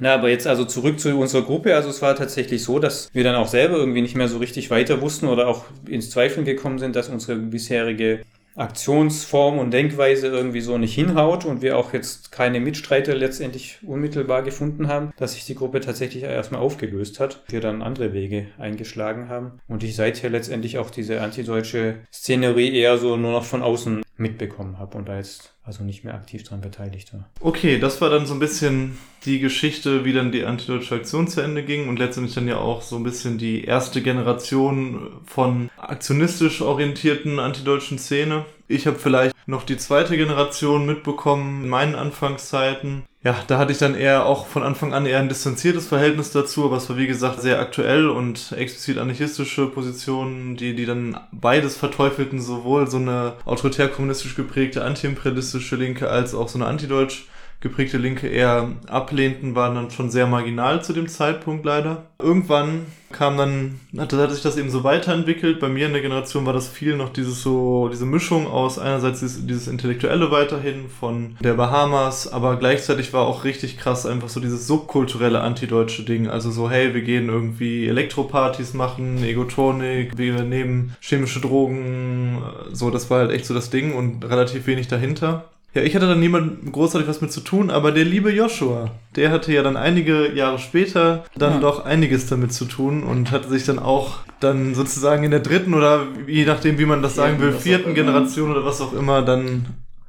Na, aber jetzt also zurück zu unserer Gruppe. Also es war tatsächlich so, dass wir dann auch selber irgendwie nicht mehr so richtig weiter wussten oder auch ins Zweifeln gekommen sind, dass unsere bisherige Aktionsform und Denkweise irgendwie so nicht hinhaut und wir auch jetzt keine Mitstreiter letztendlich unmittelbar gefunden haben, dass sich die Gruppe tatsächlich erstmal aufgelöst hat, wir dann andere Wege eingeschlagen haben und ich seither letztendlich auch diese antideutsche Szenerie eher so nur noch von außen mitbekommen habe und da jetzt also nicht mehr aktiv daran beteiligt war. Okay, das war dann so ein bisschen die Geschichte, wie dann die antideutsche Aktion zu Ende ging und letztendlich dann ja auch so ein bisschen die erste Generation von aktionistisch orientierten antideutschen Szene. Ich habe vielleicht noch die zweite Generation mitbekommen in meinen Anfangszeiten. Ja, da hatte ich dann eher auch von Anfang an eher ein distanziertes Verhältnis dazu, aber es war wie gesagt sehr aktuell und explizit anarchistische Positionen, die, die dann beides verteufelten, sowohl so eine autoritär-kommunistisch geprägte antiimperialistische Linke als auch so eine antideutsch geprägte Linke eher ablehnten, waren dann schon sehr marginal zu dem Zeitpunkt leider. Irgendwann kam dann, hat, hat sich das eben so weiterentwickelt. Bei mir in der Generation war das viel noch dieses so, diese Mischung aus einerseits dieses, dieses Intellektuelle weiterhin von der Bahamas, aber gleichzeitig war auch richtig krass einfach so dieses subkulturelle antideutsche Ding. Also so, hey, wir gehen irgendwie Elektropartys machen, Egotonik, wir nehmen chemische Drogen, so, das war halt echt so das Ding und relativ wenig dahinter. Ja, ich hatte dann niemand großartig was mit zu tun, aber der liebe Joshua, der hatte ja dann einige Jahre später dann ja. doch einiges damit zu tun und hatte sich dann auch dann sozusagen in der dritten oder je nachdem, wie man das sagen will, vierten Generation oder was auch immer, dann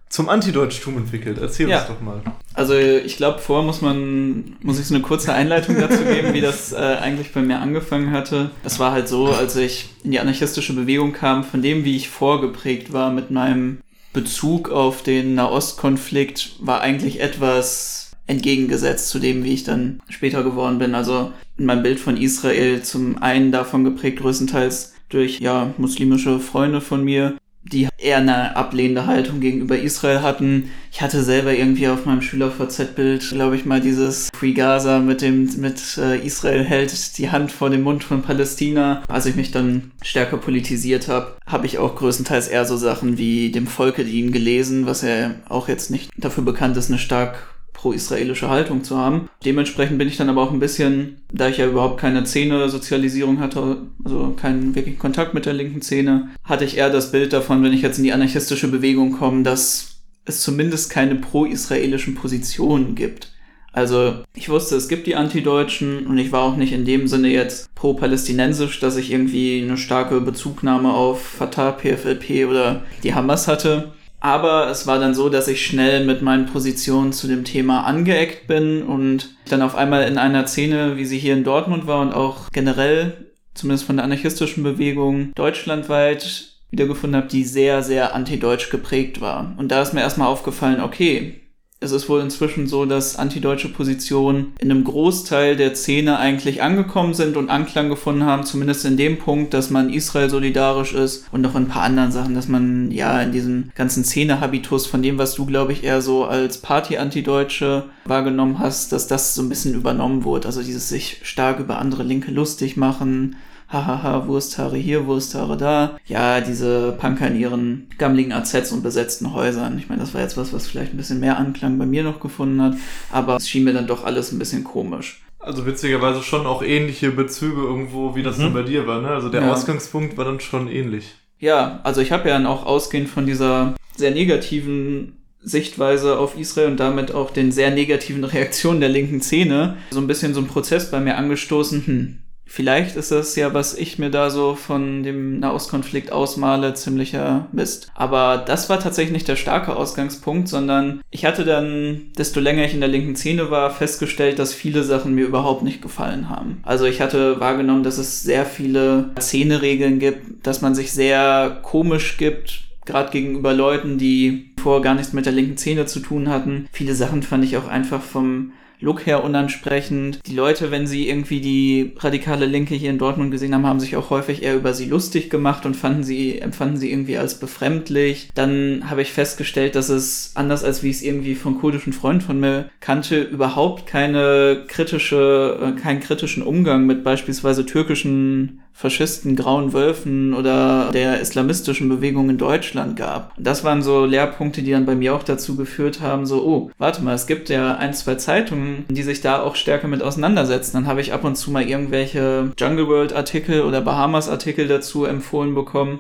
zum Antideutschtum entwickelt. Erzähl ja. uns doch mal. Also ich glaube, vorher muss man, muss ich so eine kurze Einleitung dazu geben, wie das äh, eigentlich bei mir angefangen hatte. Es war halt so, als ich in die anarchistische Bewegung kam, von dem, wie ich vorgeprägt war mit meinem Bezug auf den Nahostkonflikt war eigentlich etwas entgegengesetzt zu dem, wie ich dann später geworden bin. Also mein Bild von Israel zum einen davon geprägt größtenteils durch ja muslimische Freunde von mir, die eher eine ablehnende Haltung gegenüber Israel hatten. Ich hatte selber irgendwie auf meinem Schüler-VZ-Bild, glaube ich mal, dieses Free Gaza mit dem, mit äh, Israel hält die Hand vor dem Mund von Palästina. Als ich mich dann stärker politisiert habe, habe ich auch größtenteils eher so Sachen wie dem Volke dienen gelesen, was ja auch jetzt nicht dafür bekannt ist, eine stark pro-israelische Haltung zu haben. Dementsprechend bin ich dann aber auch ein bisschen, da ich ja überhaupt keine Szene-Sozialisierung hatte, also keinen wirklichen Kontakt mit der linken Szene, hatte ich eher das Bild davon, wenn ich jetzt in die anarchistische Bewegung komme, dass es zumindest keine pro-israelischen Positionen gibt. Also ich wusste, es gibt die Antideutschen und ich war auch nicht in dem Sinne jetzt pro-palästinensisch, dass ich irgendwie eine starke Bezugnahme auf Fatah, PFLP oder die Hamas hatte. Aber es war dann so, dass ich schnell mit meinen Positionen zu dem Thema angeeckt bin und dann auf einmal in einer Szene, wie sie hier in Dortmund war und auch generell, zumindest von der anarchistischen Bewegung, deutschlandweit wiedergefunden habe, die sehr, sehr antideutsch geprägt war. Und da ist mir erstmal aufgefallen, okay, es ist wohl inzwischen so, dass antideutsche Positionen in einem Großteil der Szene eigentlich angekommen sind und Anklang gefunden haben, zumindest in dem Punkt, dass man Israel solidarisch ist und noch in ein paar anderen Sachen, dass man ja in diesem ganzen Szene-Habitus von dem, was du, glaube ich, eher so als Party-Antideutsche wahrgenommen hast, dass das so ein bisschen übernommen wurde. Also dieses sich stark über andere Linke lustig machen, hahaha, Wursthaare hier, Wursthaare da. Ja, diese Punker in ihren gammligen AZs und besetzten Häusern. Ich meine, das war jetzt was, was vielleicht ein bisschen mehr Anklang bei mir noch gefunden hat, aber es schien mir dann doch alles ein bisschen komisch. Also witzigerweise schon auch ähnliche Bezüge irgendwo, wie das mhm. dann bei dir war, ne? Also der ja. Ausgangspunkt war dann schon ähnlich. Ja, also ich habe ja dann auch ausgehend von dieser sehr negativen Sichtweise auf Israel und damit auch den sehr negativen Reaktionen der linken Szene so ein bisschen so ein Prozess bei mir angestoßen, hm, Vielleicht ist das ja, was ich mir da so von dem Nahostkonflikt ausmale, ziemlicher Mist. Aber das war tatsächlich nicht der starke Ausgangspunkt, sondern ich hatte dann, desto länger ich in der linken Szene war, festgestellt, dass viele Sachen mir überhaupt nicht gefallen haben. Also ich hatte wahrgenommen, dass es sehr viele Szeneregeln gibt, dass man sich sehr komisch gibt, gerade gegenüber Leuten, die vorher gar nichts mit der linken Szene zu tun hatten. Viele Sachen fand ich auch einfach vom Look her unansprechend. Die Leute, wenn sie irgendwie die radikale Linke hier in Dortmund gesehen haben, haben sich auch häufig eher über sie lustig gemacht und fanden sie, empfanden sie irgendwie als befremdlich. Dann habe ich festgestellt, dass es, anders als wie ich es irgendwie von kurdischen Freunden von mir kannte, überhaupt keine kritische, äh, keinen kritischen Umgang mit beispielsweise türkischen Faschisten, Grauen Wölfen oder der islamistischen Bewegung in Deutschland gab. Das waren so Lehrpunkte, die dann bei mir auch dazu geführt haben, so, oh, warte mal, es gibt ja ein, zwei Zeitungen, die sich da auch stärker mit auseinandersetzen. Dann habe ich ab und zu mal irgendwelche Jungle World Artikel oder Bahamas Artikel dazu empfohlen bekommen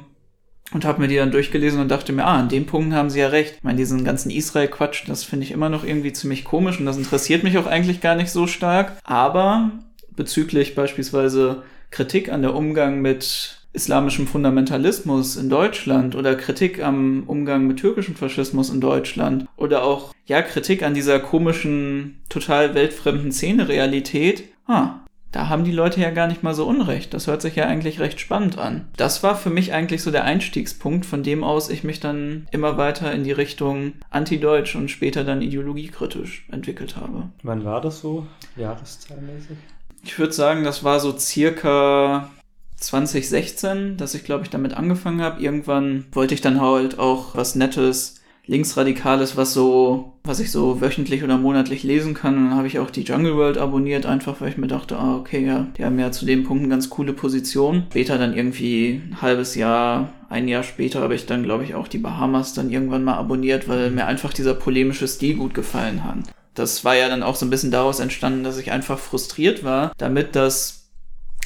und habe mir die dann durchgelesen und dachte mir, ah, an dem Punkt haben sie ja recht. Ich meine, diesen ganzen Israel-Quatsch, das finde ich immer noch irgendwie ziemlich komisch und das interessiert mich auch eigentlich gar nicht so stark. Aber bezüglich beispielsweise Kritik an der Umgang mit islamischem Fundamentalismus in Deutschland oder Kritik am Umgang mit türkischem Faschismus in Deutschland oder auch ja Kritik an dieser komischen total weltfremden Szene-Realität. Ah, da haben die Leute ja gar nicht mal so unrecht. Das hört sich ja eigentlich recht spannend an. Das war für mich eigentlich so der Einstiegspunkt, von dem aus ich mich dann immer weiter in die Richtung antideutsch und später dann ideologiekritisch entwickelt habe. Wann war das so, jahreszahlmäßig? Ich würde sagen, das war so circa 2016, dass ich, glaube ich, damit angefangen habe. Irgendwann wollte ich dann halt auch was Nettes, Linksradikales, was so, was ich so wöchentlich oder monatlich lesen kann. Und dann habe ich auch die Jungle World abonniert, einfach weil ich mir dachte, ah, okay, ja, die haben ja zu dem Punkt eine ganz coole Position. Später dann irgendwie ein halbes Jahr, ein Jahr später habe ich dann, glaube ich, auch die Bahamas dann irgendwann mal abonniert, weil mir einfach dieser polemische Stil gut gefallen hat das war ja dann auch so ein bisschen daraus entstanden, dass ich einfach frustriert war, damit das,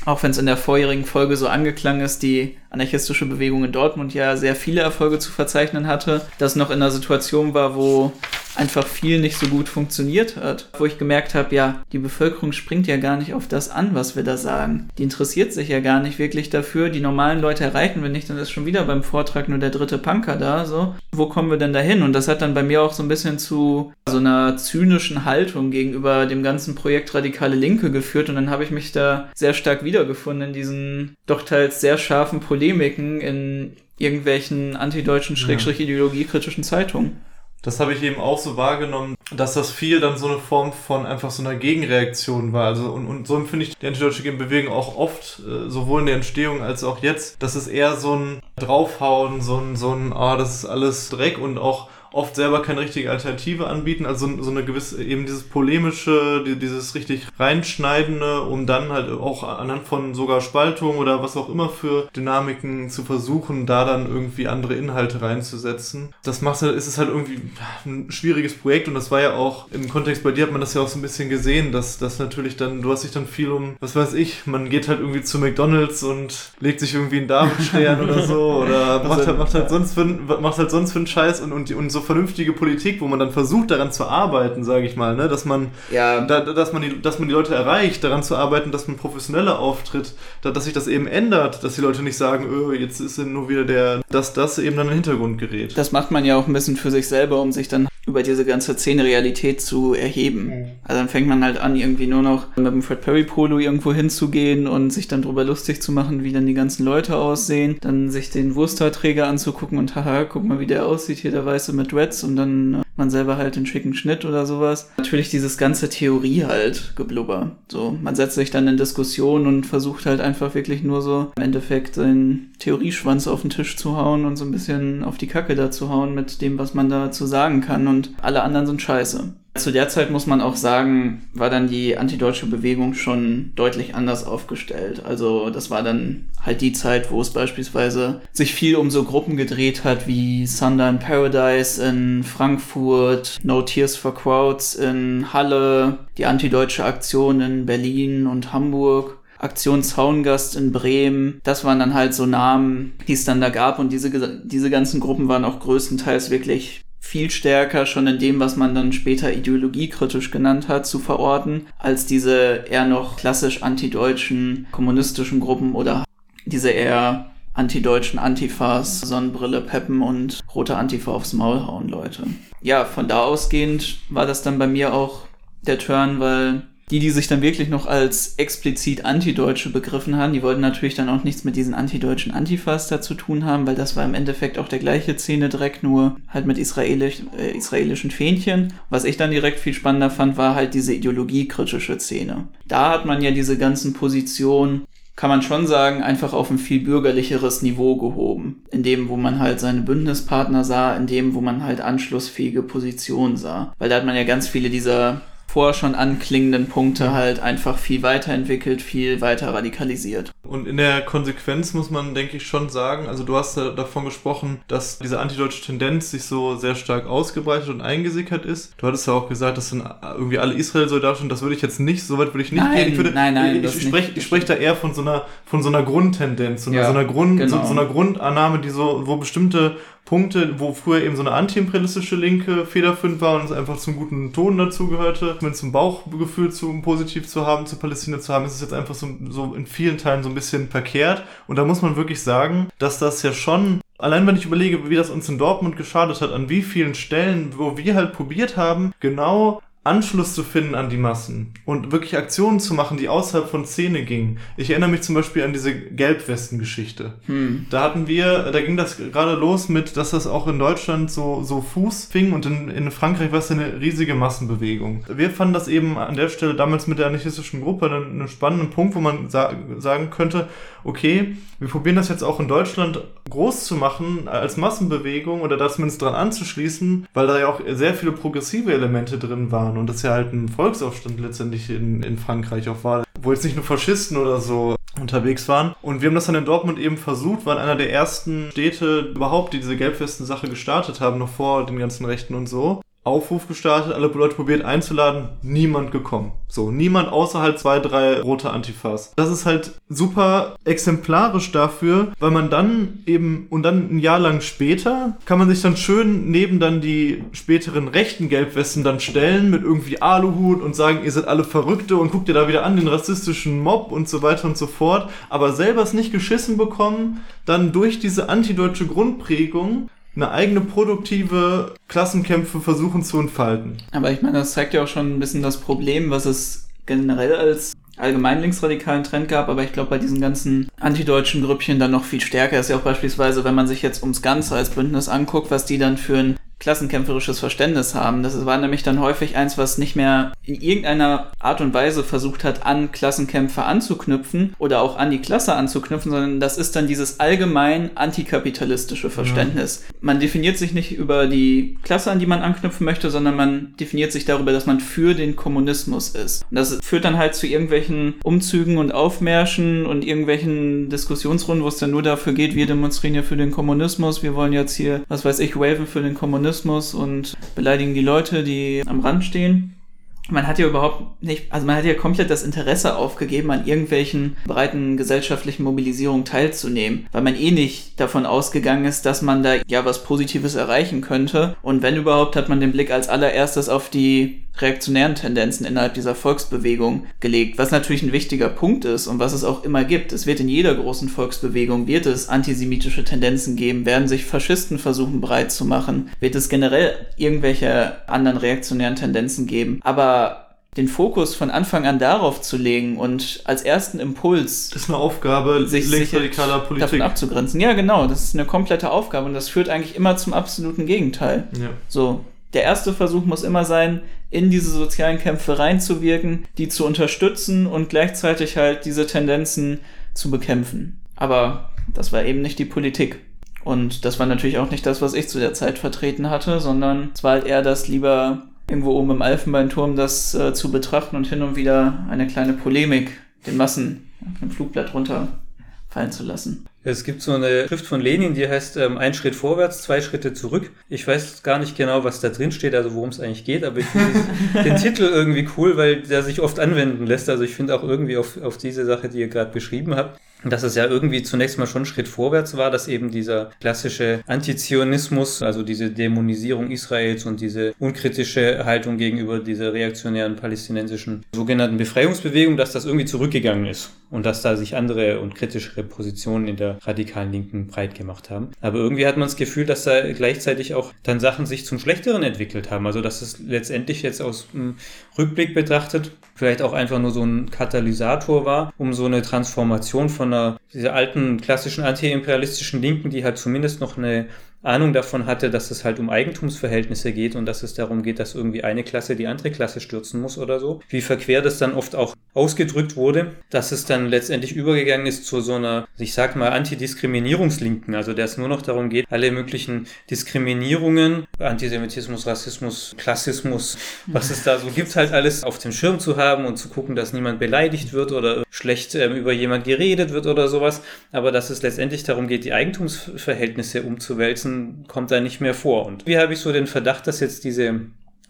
auch wenn es in der vorherigen Folge so angeklang ist, die anarchistische Bewegung in Dortmund ja sehr viele Erfolge zu verzeichnen hatte, das noch in einer Situation war, wo einfach viel nicht so gut funktioniert hat, wo ich gemerkt habe, ja, die Bevölkerung springt ja gar nicht auf das an, was wir da sagen. Die interessiert sich ja gar nicht wirklich dafür. Die normalen Leute erreichen wir nicht, dann ist schon wieder beim Vortrag nur der dritte Punker da, so. Wo kommen wir denn dahin? Und das hat dann bei mir auch so ein bisschen zu so einer zynischen Haltung gegenüber dem ganzen Projekt Radikale Linke geführt und dann habe ich mich da sehr stark wiedergefunden in diesen doch teils sehr scharfen Polemiken in irgendwelchen antideutschen, schrägstrich ideologiekritischen Zeitungen das habe ich eben auch so wahrgenommen, dass das viel dann so eine Form von einfach so einer Gegenreaktion war. Also und, und so empfinde ich die antideutsche Bewegung auch oft, äh, sowohl in der Entstehung als auch jetzt, dass es eher so ein Draufhauen, so ein, so ein, ah, das ist alles Dreck und auch oft selber keine richtige Alternative anbieten, also so eine gewisse, eben dieses polemische, dieses richtig reinschneidende, um dann halt auch anhand von sogar Spaltung oder was auch immer für Dynamiken zu versuchen, da dann irgendwie andere Inhalte reinzusetzen. Das macht halt, ist es halt irgendwie ein schwieriges Projekt und das war ja auch im Kontext bei dir hat man das ja auch so ein bisschen gesehen, dass das natürlich dann, du hast dich dann viel um, was weiß ich, man geht halt irgendwie zu McDonalds und legt sich irgendwie einen Davidstern oder so oder macht halt, macht halt sonst für, macht halt sonst für einen Scheiß und, und, und so vernünftige Politik, wo man dann versucht, daran zu arbeiten, sage ich mal, ne? dass man, ja. da, dass man die, dass man die Leute erreicht, daran zu arbeiten, dass man professioneller auftritt, da, dass sich das eben ändert, dass die Leute nicht sagen, öh, jetzt ist nur wieder der, dass das eben dann in den Hintergrund gerät. Das macht man ja auch ein bisschen für sich selber, um sich dann über diese ganze Szene-Realität zu erheben. Mhm. Also dann fängt man halt an, irgendwie nur noch mit dem Fred Perry Polo irgendwo hinzugehen und sich dann drüber lustig zu machen, wie dann die ganzen Leute aussehen, dann sich den Wursterträger anzugucken und haha, guck mal, wie der aussieht, hier der Weiße mit Reds und dann äh, man selber halt den schicken Schnitt oder sowas. Natürlich dieses ganze Theorie halt geblubber. So, man setzt sich dann in Diskussion und versucht halt einfach wirklich nur so im Endeffekt seinen Theorieschwanz auf den Tisch zu hauen und so ein bisschen auf die Kacke da zu hauen mit dem, was man dazu sagen kann und alle anderen sind scheiße. Zu der Zeit muss man auch sagen, war dann die antideutsche Bewegung schon deutlich anders aufgestellt. Also das war dann halt die Zeit, wo es beispielsweise sich viel um so Gruppen gedreht hat wie Thunder in Paradise in Frankfurt, No Tears for Crowds in Halle, die antideutsche Aktion in Berlin und Hamburg. Aktion Zaungast in Bremen. Das waren dann halt so Namen, die es dann da gab und diese, diese ganzen Gruppen waren auch größtenteils wirklich viel stärker schon in dem, was man dann später ideologiekritisch genannt hat, zu verorten, als diese eher noch klassisch antideutschen kommunistischen Gruppen oder diese eher antideutschen Antifas, Sonnenbrille peppen und rote Antifa aufs Maul hauen Leute. Ja, von da ausgehend war das dann bei mir auch der Turn, weil Die, die sich dann wirklich noch als explizit Antideutsche begriffen haben, die wollten natürlich dann auch nichts mit diesen antideutschen Antifas da zu tun haben, weil das war im Endeffekt auch der gleiche Szene-Dreck, nur halt mit israelisch, äh, israelischen Fähnchen. Was ich dann direkt viel spannender fand, war halt diese ideologiekritische Szene. Da hat man ja diese ganzen Positionen, kann man schon sagen, einfach auf ein viel bürgerlicheres Niveau gehoben. In dem, wo man halt seine Bündnispartner sah, in dem, wo man halt anschlussfähige Positionen sah. Weil da hat man ja ganz viele dieser vorher schon anklingenden Punkte halt einfach viel weiterentwickelt, viel weiter radikalisiert. Und in der Konsequenz muss man, denke ich, schon sagen, also du hast ja davon gesprochen, dass diese antideutsche Tendenz sich so sehr stark ausgebreitet und eingesickert ist. Du hattest ja auch gesagt, das sind irgendwie alle Israel-Soldaten, das würde ich jetzt nicht, so weit würde ich nicht nein, gehen. Ich würde, nein, nein, ich, ich spreche sprech da eher von so einer, von so einer Grundtendenz, so ja, so einer Grund, genau. so, so einer Grundannahme, die so, wo bestimmte Punkte, wo früher eben so eine antiimperialistische Linke federführend war und es einfach zum guten Ton dazu gehörte, mit zum Bauchgefühl zu positiv zu haben, zu Palästina zu haben, ist es jetzt einfach so, so in vielen Teilen so ein bisschen verkehrt. Und da muss man wirklich sagen, dass das ja schon Allein wenn ich überlege, wie das uns in Dortmund geschadet hat, an wie vielen Stellen, wo wir halt probiert haben, genau Anschluss zu finden an die Massen und wirklich Aktionen zu machen, die außerhalb von Szene gingen. Ich erinnere mich zum Beispiel an diese Gelbwesten-Geschichte. Hm. Da hatten wir, da ging das gerade los mit, dass das auch in Deutschland so, so Fuß fing und in, in Frankreich war es eine riesige Massenbewegung. Wir fanden das eben an der Stelle damals mit der anarchistischen Gruppe einen, einen spannenden Punkt, wo man sa sagen könnte, okay, wir probieren das jetzt auch in Deutschland groß zu machen als Massenbewegung oder das zumindest dran anzuschließen, weil da ja auch sehr viele progressive Elemente drin waren und das ja halt ein Volksaufstand letztendlich in, in Frankreich auch war, wo jetzt nicht nur Faschisten oder so unterwegs waren. Und wir haben das dann in Dortmund eben versucht, waren einer der ersten Städte überhaupt, die diese Gelbwesten-Sache gestartet haben, noch vor den ganzen Rechten und so. Aufruf gestartet, alle Leute probiert einzuladen, niemand gekommen. So, niemand außer halt zwei, drei rote Antifas. Das ist halt super exemplarisch dafür, weil man dann eben, und dann ein Jahr lang später, kann man sich dann schön neben dann die späteren rechten Gelbwesten dann stellen mit irgendwie Aluhut und sagen, ihr seid alle Verrückte und guckt ihr da wieder an den rassistischen Mob und so weiter und so fort, aber selber es nicht geschissen bekommen, dann durch diese antideutsche Grundprägung eine eigene produktive Klassenkämpfe versuchen zu entfalten. Aber ich meine, das zeigt ja auch schon ein bisschen das Problem, was es generell als allgemein linksradikalen Trend gab, aber ich glaube bei diesen ganzen antideutschen Grüppchen dann noch viel stärker ist ja auch beispielsweise, wenn man sich jetzt ums Ganze als Bündnis anguckt, was die dann für ein klassenkämpferisches Verständnis haben. Das war nämlich dann häufig eins, was nicht mehr in irgendeiner Art und Weise versucht hat, an Klassenkämpfe anzuknüpfen oder auch an die Klasse anzuknüpfen, sondern das ist dann dieses allgemein antikapitalistische Verständnis. Ja. Man definiert sich nicht über die Klasse, an die man anknüpfen möchte, sondern man definiert sich darüber, dass man für den Kommunismus ist. Und das führt dann halt zu irgendwelchen Umzügen und Aufmärschen und irgendwelchen Diskussionsrunden, wo es dann nur dafür geht, wir demonstrieren ja für den Kommunismus, wir wollen jetzt hier, was weiß ich, waven für den Kommunismus Journalismus und beleidigen die Leute, die am Rand stehen man hat ja überhaupt nicht, also man hat ja komplett das Interesse aufgegeben, an irgendwelchen breiten gesellschaftlichen Mobilisierungen teilzunehmen, weil man eh nicht davon ausgegangen ist, dass man da ja was Positives erreichen könnte. Und wenn überhaupt, hat man den Blick als allererstes auf die reaktionären Tendenzen innerhalb dieser Volksbewegung gelegt, was natürlich ein wichtiger Punkt ist und was es auch immer gibt. Es wird in jeder großen Volksbewegung, wird es antisemitische Tendenzen geben, werden sich Faschisten versuchen breit zu machen, wird es generell irgendwelche anderen reaktionären Tendenzen geben. Aber den Fokus von Anfang an darauf zu legen und als ersten Impuls das ist eine Aufgabe sich linksradikaler Politik davon abzugrenzen. Ja, genau, das ist eine komplette Aufgabe und das führt eigentlich immer zum absoluten Gegenteil. Ja. So, der erste Versuch muss immer sein, in diese sozialen Kämpfe reinzuwirken, die zu unterstützen und gleichzeitig halt diese Tendenzen zu bekämpfen. Aber das war eben nicht die Politik. Und das war natürlich auch nicht das, was ich zu der Zeit vertreten hatte, sondern es war halt eher das lieber irgendwo oben im Elfenbeinturm das äh, zu betrachten und hin und wieder eine kleine Polemik den Massen auf dem Flugblatt runterfallen zu lassen. Es gibt so eine Schrift von Lenin, die heißt ähm, Ein Schritt vorwärts, zwei Schritte zurück. Ich weiß gar nicht genau, was da drin steht, also worum es eigentlich geht, aber ich finde den Titel irgendwie cool, weil der sich oft anwenden lässt. Also ich finde auch irgendwie auf, auf diese Sache, die ihr gerade beschrieben habt, dass es ja irgendwie zunächst mal schon ein Schritt vorwärts war, dass eben dieser klassische Antizionismus, also diese Dämonisierung Israels und diese unkritische Haltung gegenüber dieser reaktionären palästinensischen sogenannten Befreiungsbewegung, dass das irgendwie zurückgegangen ist. Und dass da sich andere und kritischere Positionen in der radikalen Linken breit gemacht haben. Aber irgendwie hat man das Gefühl, dass da gleichzeitig auch dann Sachen sich zum Schlechteren entwickelt haben. Also dass es letztendlich jetzt aus dem Rückblick betrachtet vielleicht auch einfach nur so ein Katalysator war, um so eine Transformation von einer dieser alten klassischen antiimperialistischen Linken, die halt zumindest noch eine Ahnung davon hatte, dass es halt um Eigentumsverhältnisse geht und dass es darum geht, dass irgendwie eine Klasse die andere Klasse stürzen muss oder so. Wie verquer das dann oft auch ausgedrückt wurde, dass es dann letztendlich übergegangen ist zu so einer, ich sag mal, Antidiskriminierungslinken, also der es nur noch darum geht, alle möglichen Diskriminierungen, Antisemitismus, Rassismus, Klassismus, was es da so gibt, halt alles auf dem Schirm zu haben und zu gucken, dass niemand beleidigt wird oder schlecht ähm, über jemand geredet wird oder sowas, aber dass es letztendlich darum geht, die Eigentumsverhältnisse umzuwälzen, Ganzen kommt da nicht mehr vor. Und wie habe ich so den Verdacht, dass jetzt diese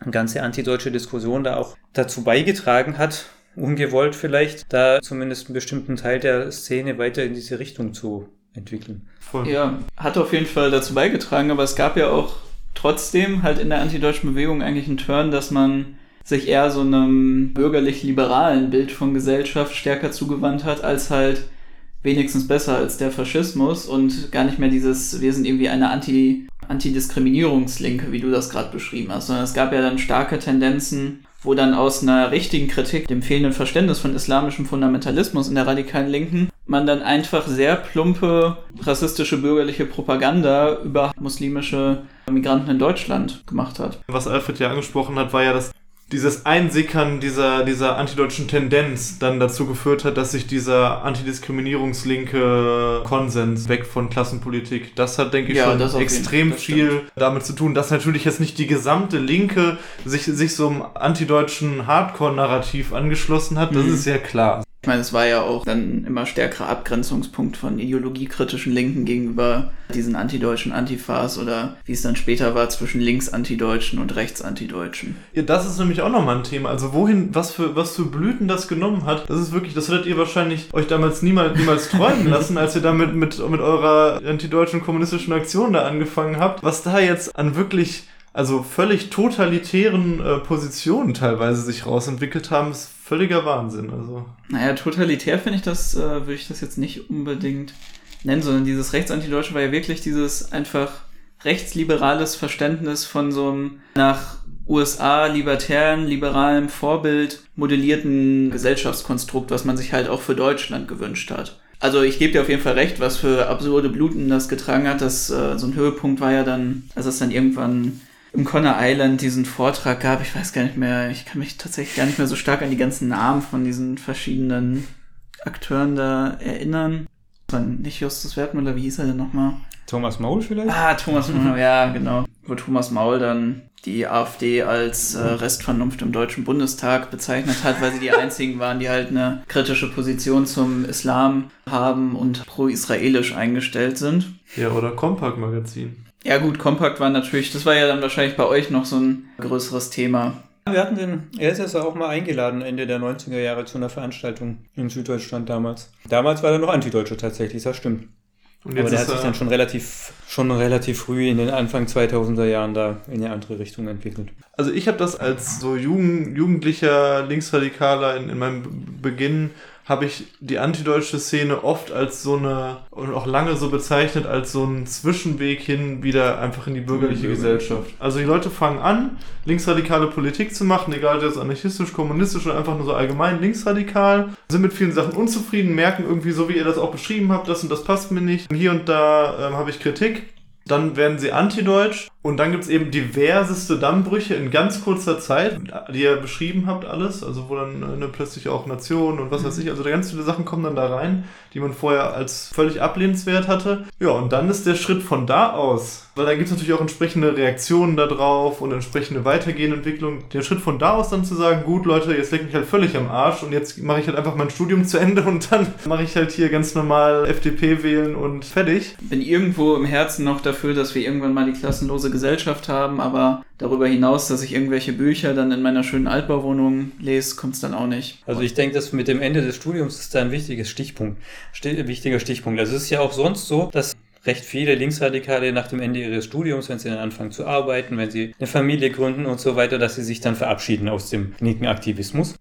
ganze antideutsche Diskussion da auch dazu beigetragen hat, ungewollt vielleicht, da zumindest einen bestimmten Teil der Szene weiter in diese Richtung zu entwickeln. Voll. Ja, hat auf jeden Fall dazu beigetragen, aber es gab ja auch trotzdem halt in der antideutschen Bewegung eigentlich einen Turn, dass man sich eher so einem bürgerlich-liberalen Bild von Gesellschaft stärker zugewandt hat, als halt wenigstens besser als der Faschismus und gar nicht mehr dieses, wir sind irgendwie eine Anti, Antidiskriminierungslinke, wie du das gerade beschrieben hast, sondern es gab ja dann starke Tendenzen, wo dann aus einer richtigen Kritik, dem fehlenden Verständnis von islamischem Fundamentalismus in der radikalen Linken, man dann einfach sehr plumpe rassistische bürgerliche Propaganda über muslimische Migranten in Deutschland gemacht hat. Was Alfred ja angesprochen hat, war ja, dass dieses Einsickern dieser, dieser antideutschen Tendenz dann dazu geführt hat, dass sich dieser antidiskriminierungslinke Konsens weg von Klassenpolitik, das hat, denke ich, ja, schon extrem viel damit zu tun, dass natürlich jetzt nicht die gesamte Linke sich, sich so einem antideutschen Hardcore-Narrativ angeschlossen hat, das mhm. ist ja klar. Ich meine, es war ja auch dann immer stärkerer Abgrenzungspunkt von ideologiekritischen Linken gegenüber diesen antideutschen Antifas oder wie es dann später war zwischen links-antideutschen und rechts-antideutschen. Ja, das ist nämlich auch nochmal ein Thema. Also wohin, was für, was für Blüten das genommen hat, das ist wirklich, das hättet ihr wahrscheinlich euch damals niemals, niemals träumen lassen, als ihr damit mit, mit eurer antideutschen kommunistischen Aktion da angefangen habt. Was da jetzt an wirklich also völlig totalitären äh, Positionen teilweise sich rausentwickelt haben, ist völliger Wahnsinn. Also. Naja, totalitär finde ich das, äh, würde ich das jetzt nicht unbedingt nennen, sondern dieses Rechtsanti-Deutsche war ja wirklich dieses einfach rechtsliberales Verständnis von so einem nach USA libertären, liberalen Vorbild modellierten Gesellschaftskonstrukt, was man sich halt auch für Deutschland gewünscht hat. Also ich gebe dir auf jeden Fall recht, was für absurde Bluten das getragen hat. Das, äh, so ein Höhepunkt war ja dann, als es dann irgendwann im Conner Island diesen Vortrag gab. Ich weiß gar nicht mehr, ich kann mich tatsächlich gar nicht mehr so stark an die ganzen Namen von diesen verschiedenen Akteuren da erinnern. War nicht Justus Wertmüller, wie hieß er denn nochmal? Thomas Maul vielleicht? Ah, Thomas Maul, ja, genau. Wo Thomas Maul dann die AfD als äh, Restvernunft im Deutschen Bundestag bezeichnet hat, weil sie die einzigen waren, die halt eine kritische Position zum Islam haben und pro-israelisch eingestellt sind. Ja, oder Kompakt-Magazin. Ja gut, Kompakt war natürlich, das war ja dann wahrscheinlich bei euch noch so ein größeres Thema. Wir hatten den LSS auch mal eingeladen Ende der 90er Jahre zu einer Veranstaltung in Süddeutschland damals. Damals war er noch Antideutscher tatsächlich, das stimmt. Und jetzt Aber der hat sich dann schon relativ, schon relativ früh in den Anfang 2000er Jahren da in eine andere Richtung entwickelt. Also ich habe das als so Jugend, jugendlicher Linksradikaler in, in meinem Beginn habe ich die antideutsche Szene oft als so eine, und auch lange so bezeichnet, als so einen Zwischenweg hin wieder einfach in die bürgerliche. Gesellschaft. Also die Leute fangen an, linksradikale Politik zu machen, egal ob das anarchistisch, kommunistisch oder einfach nur so allgemein linksradikal, sind mit vielen Sachen unzufrieden, merken irgendwie so, wie ihr das auch beschrieben habt, das und das passt mir nicht. Hier und da ähm, habe ich Kritik. Dann werden sie antideutsch und dann gibt es eben diverseste Dammbrüche in ganz kurzer Zeit, die ihr beschrieben habt, alles. Also wo dann äh, ne, plötzlich auch Nationen und was weiß ich. Also ganz viele Sachen kommen dann da rein, die man vorher als völlig ablehnenswert hatte. Ja, und dann ist der Schritt von da aus, weil dann gibt es natürlich auch entsprechende Reaktionen darauf und entsprechende weitergehende Entwicklung. Der Schritt von da aus dann zu sagen, gut Leute, jetzt leg mich halt völlig am Arsch und jetzt mache ich halt einfach mein Studium zu Ende und dann mache ich halt hier ganz normal FDP wählen und fertig. Bin irgendwo im Herzen noch dafür, dass wir irgendwann mal die klassenlose Gesellschaft haben, aber darüber hinaus, dass ich irgendwelche Bücher dann in meiner schönen Altbauwohnung lese, kommt es dann auch nicht. Also ich denke, dass mit dem Ende des Studiums ist da ein wichtiges Stichpunkt, sti wichtiger Stichpunkt. Also es ist ja auch sonst so, dass recht viele Linksradikale nach dem Ende ihres Studiums, wenn sie dann anfangen zu arbeiten, wenn sie eine Familie gründen und so weiter, dass sie sich dann verabschieden aus dem linken Aktivismus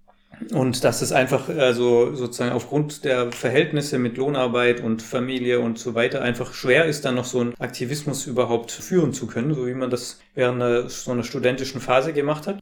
Und dass es einfach also sozusagen aufgrund der Verhältnisse mit Lohnarbeit und Familie und so weiter einfach schwer ist, dann noch so einen Aktivismus überhaupt führen zu können, so wie man das während so einer studentischen Phase gemacht hat.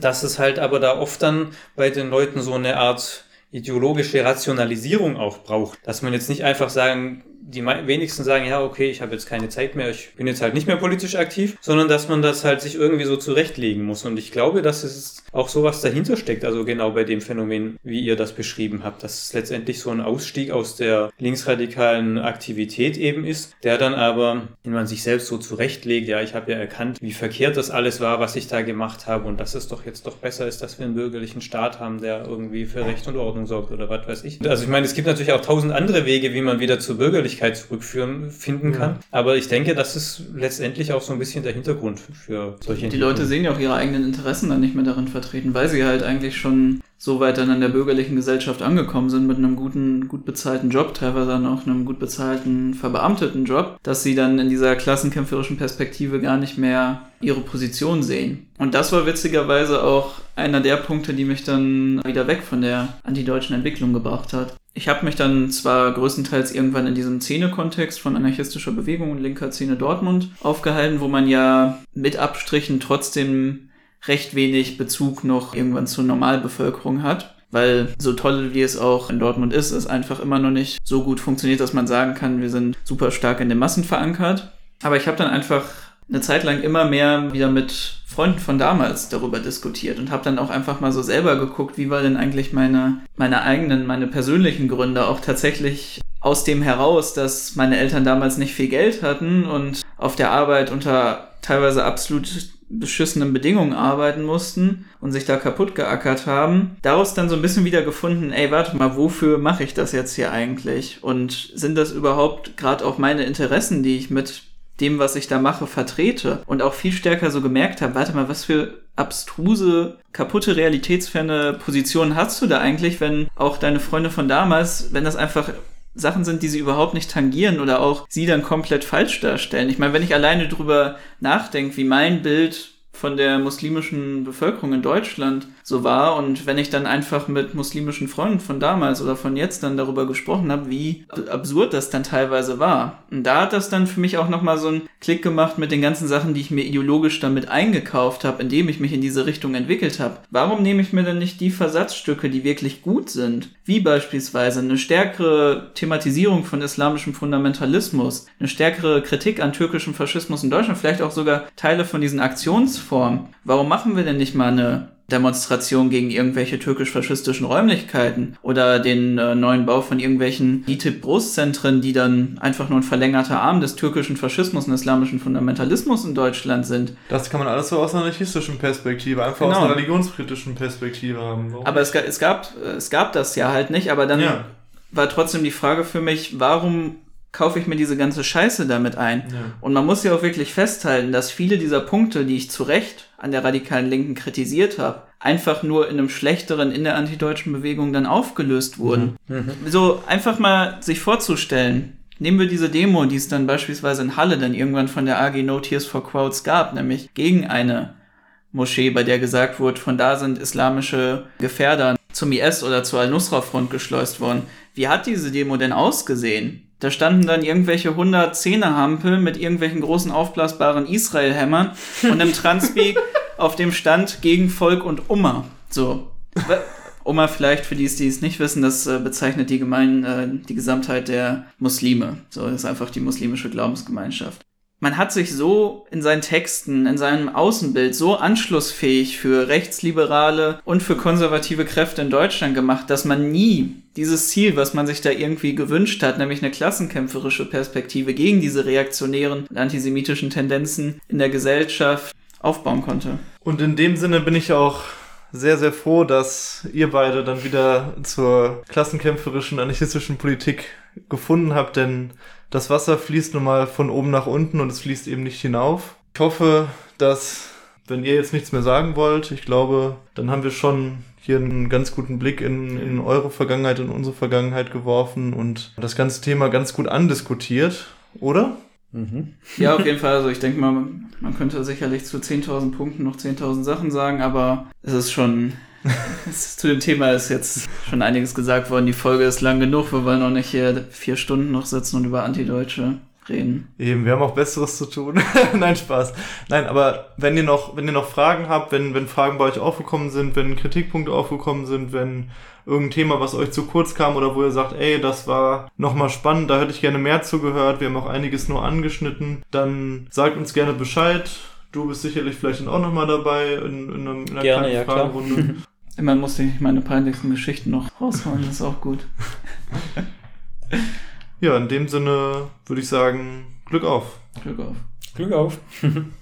Dass es halt aber da oft dann bei den Leuten so eine Art ideologische Rationalisierung auch braucht. Dass man jetzt nicht einfach sagen, die wenigsten sagen, ja, okay, ich habe jetzt keine Zeit mehr, ich bin jetzt halt nicht mehr politisch aktiv, sondern dass man das halt sich irgendwie so zurechtlegen muss. Und ich glaube, dass es auch sowas dahinter steckt, also genau bei dem Phänomen, wie ihr das beschrieben habt, dass es letztendlich so ein Ausstieg aus der linksradikalen Aktivität eben ist, der dann aber, wenn man sich selbst so zurechtlegt, ja, ich habe ja erkannt, wie verkehrt das alles war, was ich da gemacht habe und dass es doch jetzt doch besser ist, dass wir einen bürgerlichen Staat haben, der irgendwie für Recht und Ordnung sorgt oder was weiß ich. Also ich meine, es gibt natürlich auch tausend andere Wege, wie man wieder zur Bürgerlichkeit zurückführen finden kann, ja. aber ich denke, das ist letztendlich auch so ein bisschen der Hintergrund für solche Die Leute sehen ja auch ihre eigenen Interessen dann nicht mehr darin vertreten vertreten, weil sie halt eigentlich schon so weit dann in der bürgerlichen Gesellschaft angekommen sind mit einem guten, gut bezahlten Job, teilweise dann auch einem gut bezahlten, verbeamteten Job, dass sie dann in dieser klassenkämpferischen Perspektive gar nicht mehr ihre Position sehen. Und das war witzigerweise auch einer der Punkte, die mich dann wieder weg von der antideutschen Entwicklung gebracht hat. Ich habe mich dann zwar größtenteils irgendwann in diesem Szene-Kontext von anarchistischer Bewegung und linker Szene Dortmund aufgehalten, wo man ja mit Abstrichen trotzdem recht wenig Bezug noch irgendwann zur Normalbevölkerung hat. Weil so toll wie es auch in Dortmund ist, es einfach immer noch nicht so gut funktioniert, dass man sagen kann, wir sind super stark in den Massen verankert. Aber ich habe dann einfach eine Zeit lang immer mehr wieder mit Freunden von damals darüber diskutiert und habe dann auch einfach mal so selber geguckt, wie war denn eigentlich meine, meine eigenen, meine persönlichen Gründe auch tatsächlich aus dem heraus, dass meine Eltern damals nicht viel Geld hatten und auf der Arbeit unter teilweise absolut beschissenen Bedingungen arbeiten mussten und sich da kaputt geackert haben, daraus dann so ein bisschen wieder gefunden, ey, warte mal, wofür mache ich das jetzt hier eigentlich? Und sind das überhaupt gerade auch meine Interessen, die ich mit dem, was ich da mache, vertrete? Und auch viel stärker so gemerkt habe, warte mal, was für abstruse, kaputte, realitätsferne Positionen hast du da eigentlich, wenn auch deine Freunde von damals, wenn das einfach Sachen sind, die sie überhaupt nicht tangieren oder auch sie dann komplett falsch darstellen. Ich meine, wenn ich alleine drüber nachdenke, wie mein Bild von der muslimischen Bevölkerung in Deutschland so war und wenn ich dann einfach mit muslimischen Freunden von damals oder von jetzt dann darüber gesprochen habe, wie absurd das dann teilweise war. Und da hat das dann für mich auch nochmal so einen Klick gemacht mit den ganzen Sachen, die ich mir ideologisch damit eingekauft habe, indem ich mich in diese Richtung entwickelt habe. Warum nehme ich mir denn nicht die Versatzstücke, die wirklich gut sind? Wie beispielsweise eine stärkere Thematisierung von islamischem Fundamentalismus, eine stärkere Kritik an türkischem Faschismus in Deutschland, vielleicht auch sogar Teile von diesen Aktions Form. Warum machen wir denn nicht mal eine Demonstration gegen irgendwelche türkisch-faschistischen Räumlichkeiten oder den äh, neuen Bau von irgendwelchen DITIB-Großzentren, die dann einfach nur ein verlängerter Arm des türkischen Faschismus und islamischen Fundamentalismus in Deutschland sind. Das kann man alles so aus einer anarchistischen Perspektive, einfach genau. aus einer religionskritischen Perspektive haben. Warum? Aber es, es, gab, es gab das ja halt nicht, aber dann ja. war trotzdem die Frage für mich, warum kaufe ich mir diese ganze Scheiße damit ein. Ja. Und man muss ja auch wirklich festhalten, dass viele dieser Punkte, die ich zu Recht an der radikalen Linken kritisiert habe, einfach nur in einem schlechteren in der antideutschen Bewegung dann aufgelöst wurden. Mhm. Mhm. So einfach mal sich vorzustellen, Nehmen wir diese Demo, die es dann beispielsweise in Halle dann irgendwann von der AG No Tears for Crowds gab, nämlich gegen eine Moschee, bei der gesagt wurde, von da sind islamische Gefährder zum IS oder zur Al-Nusra-Front geschleust worden. Wie hat diese Demo denn ausgesehen? Da standen dann irgendwelche 100 Zehnerhampel mit irgendwelchen großen aufblasbaren Israel-Hämmern und einem Transpeak auf dem Stand gegen Volk und Umma. So. Umma vielleicht, für die, die es nicht wissen, das äh, bezeichnet die Gemein, äh, die Gesamtheit der Muslime. So, das ist einfach die muslimische Glaubensgemeinschaft man hat sich so in seinen Texten, in seinem Außenbild so anschlussfähig für rechtsliberale und für konservative Kräfte in Deutschland gemacht, dass man nie dieses Ziel, was man sich da irgendwie gewünscht hat, nämlich eine klassenkämpferische Perspektive gegen diese reaktionären und antisemitischen Tendenzen in der Gesellschaft aufbauen konnte. Und in dem Sinne bin ich auch sehr, sehr froh, dass ihr beide dann wieder zur klassenkämpferischen, anarchistischen Politik gefunden habt, denn das Wasser fließt nun mal von oben nach unten und es fließt eben nicht hinauf. Ich hoffe, dass, wenn ihr jetzt nichts mehr sagen wollt, ich glaube, dann haben wir schon hier einen ganz guten Blick in, in eure Vergangenheit, in unsere Vergangenheit geworfen und das ganze Thema ganz gut andiskutiert, oder? Mhm. Ja, auf jeden Fall. Also ich denke mal, man könnte sicherlich zu 10.000 Punkten noch 10.000 Sachen sagen, aber es ist schon Zu dem Thema ist jetzt schon einiges gesagt worden. Die Folge ist lang genug. Wir wollen auch nicht hier vier Stunden noch sitzen und über Antideutsche reden. Eben, wir haben auch Besseres zu tun. Nein, Spaß. Nein, aber wenn ihr noch, wenn ihr noch Fragen habt, wenn, wenn Fragen bei euch aufgekommen sind, wenn Kritikpunkte aufgekommen sind, wenn irgendein Thema, was euch zu kurz kam oder wo ihr sagt, ey, das war nochmal spannend, da hätte ich gerne mehr zugehört, wir haben auch einiges nur angeschnitten, dann sagt uns gerne Bescheid. Du bist sicherlich vielleicht dann auch nochmal dabei in, in, einer, in einer gerne, kleinen ja, Fragerunde. Man muss nicht meine peinlichsten Geschichten noch rausholen, das ist auch gut. ja, in dem Sinne würde ich sagen, Glück auf. Glück auf. Glück auf.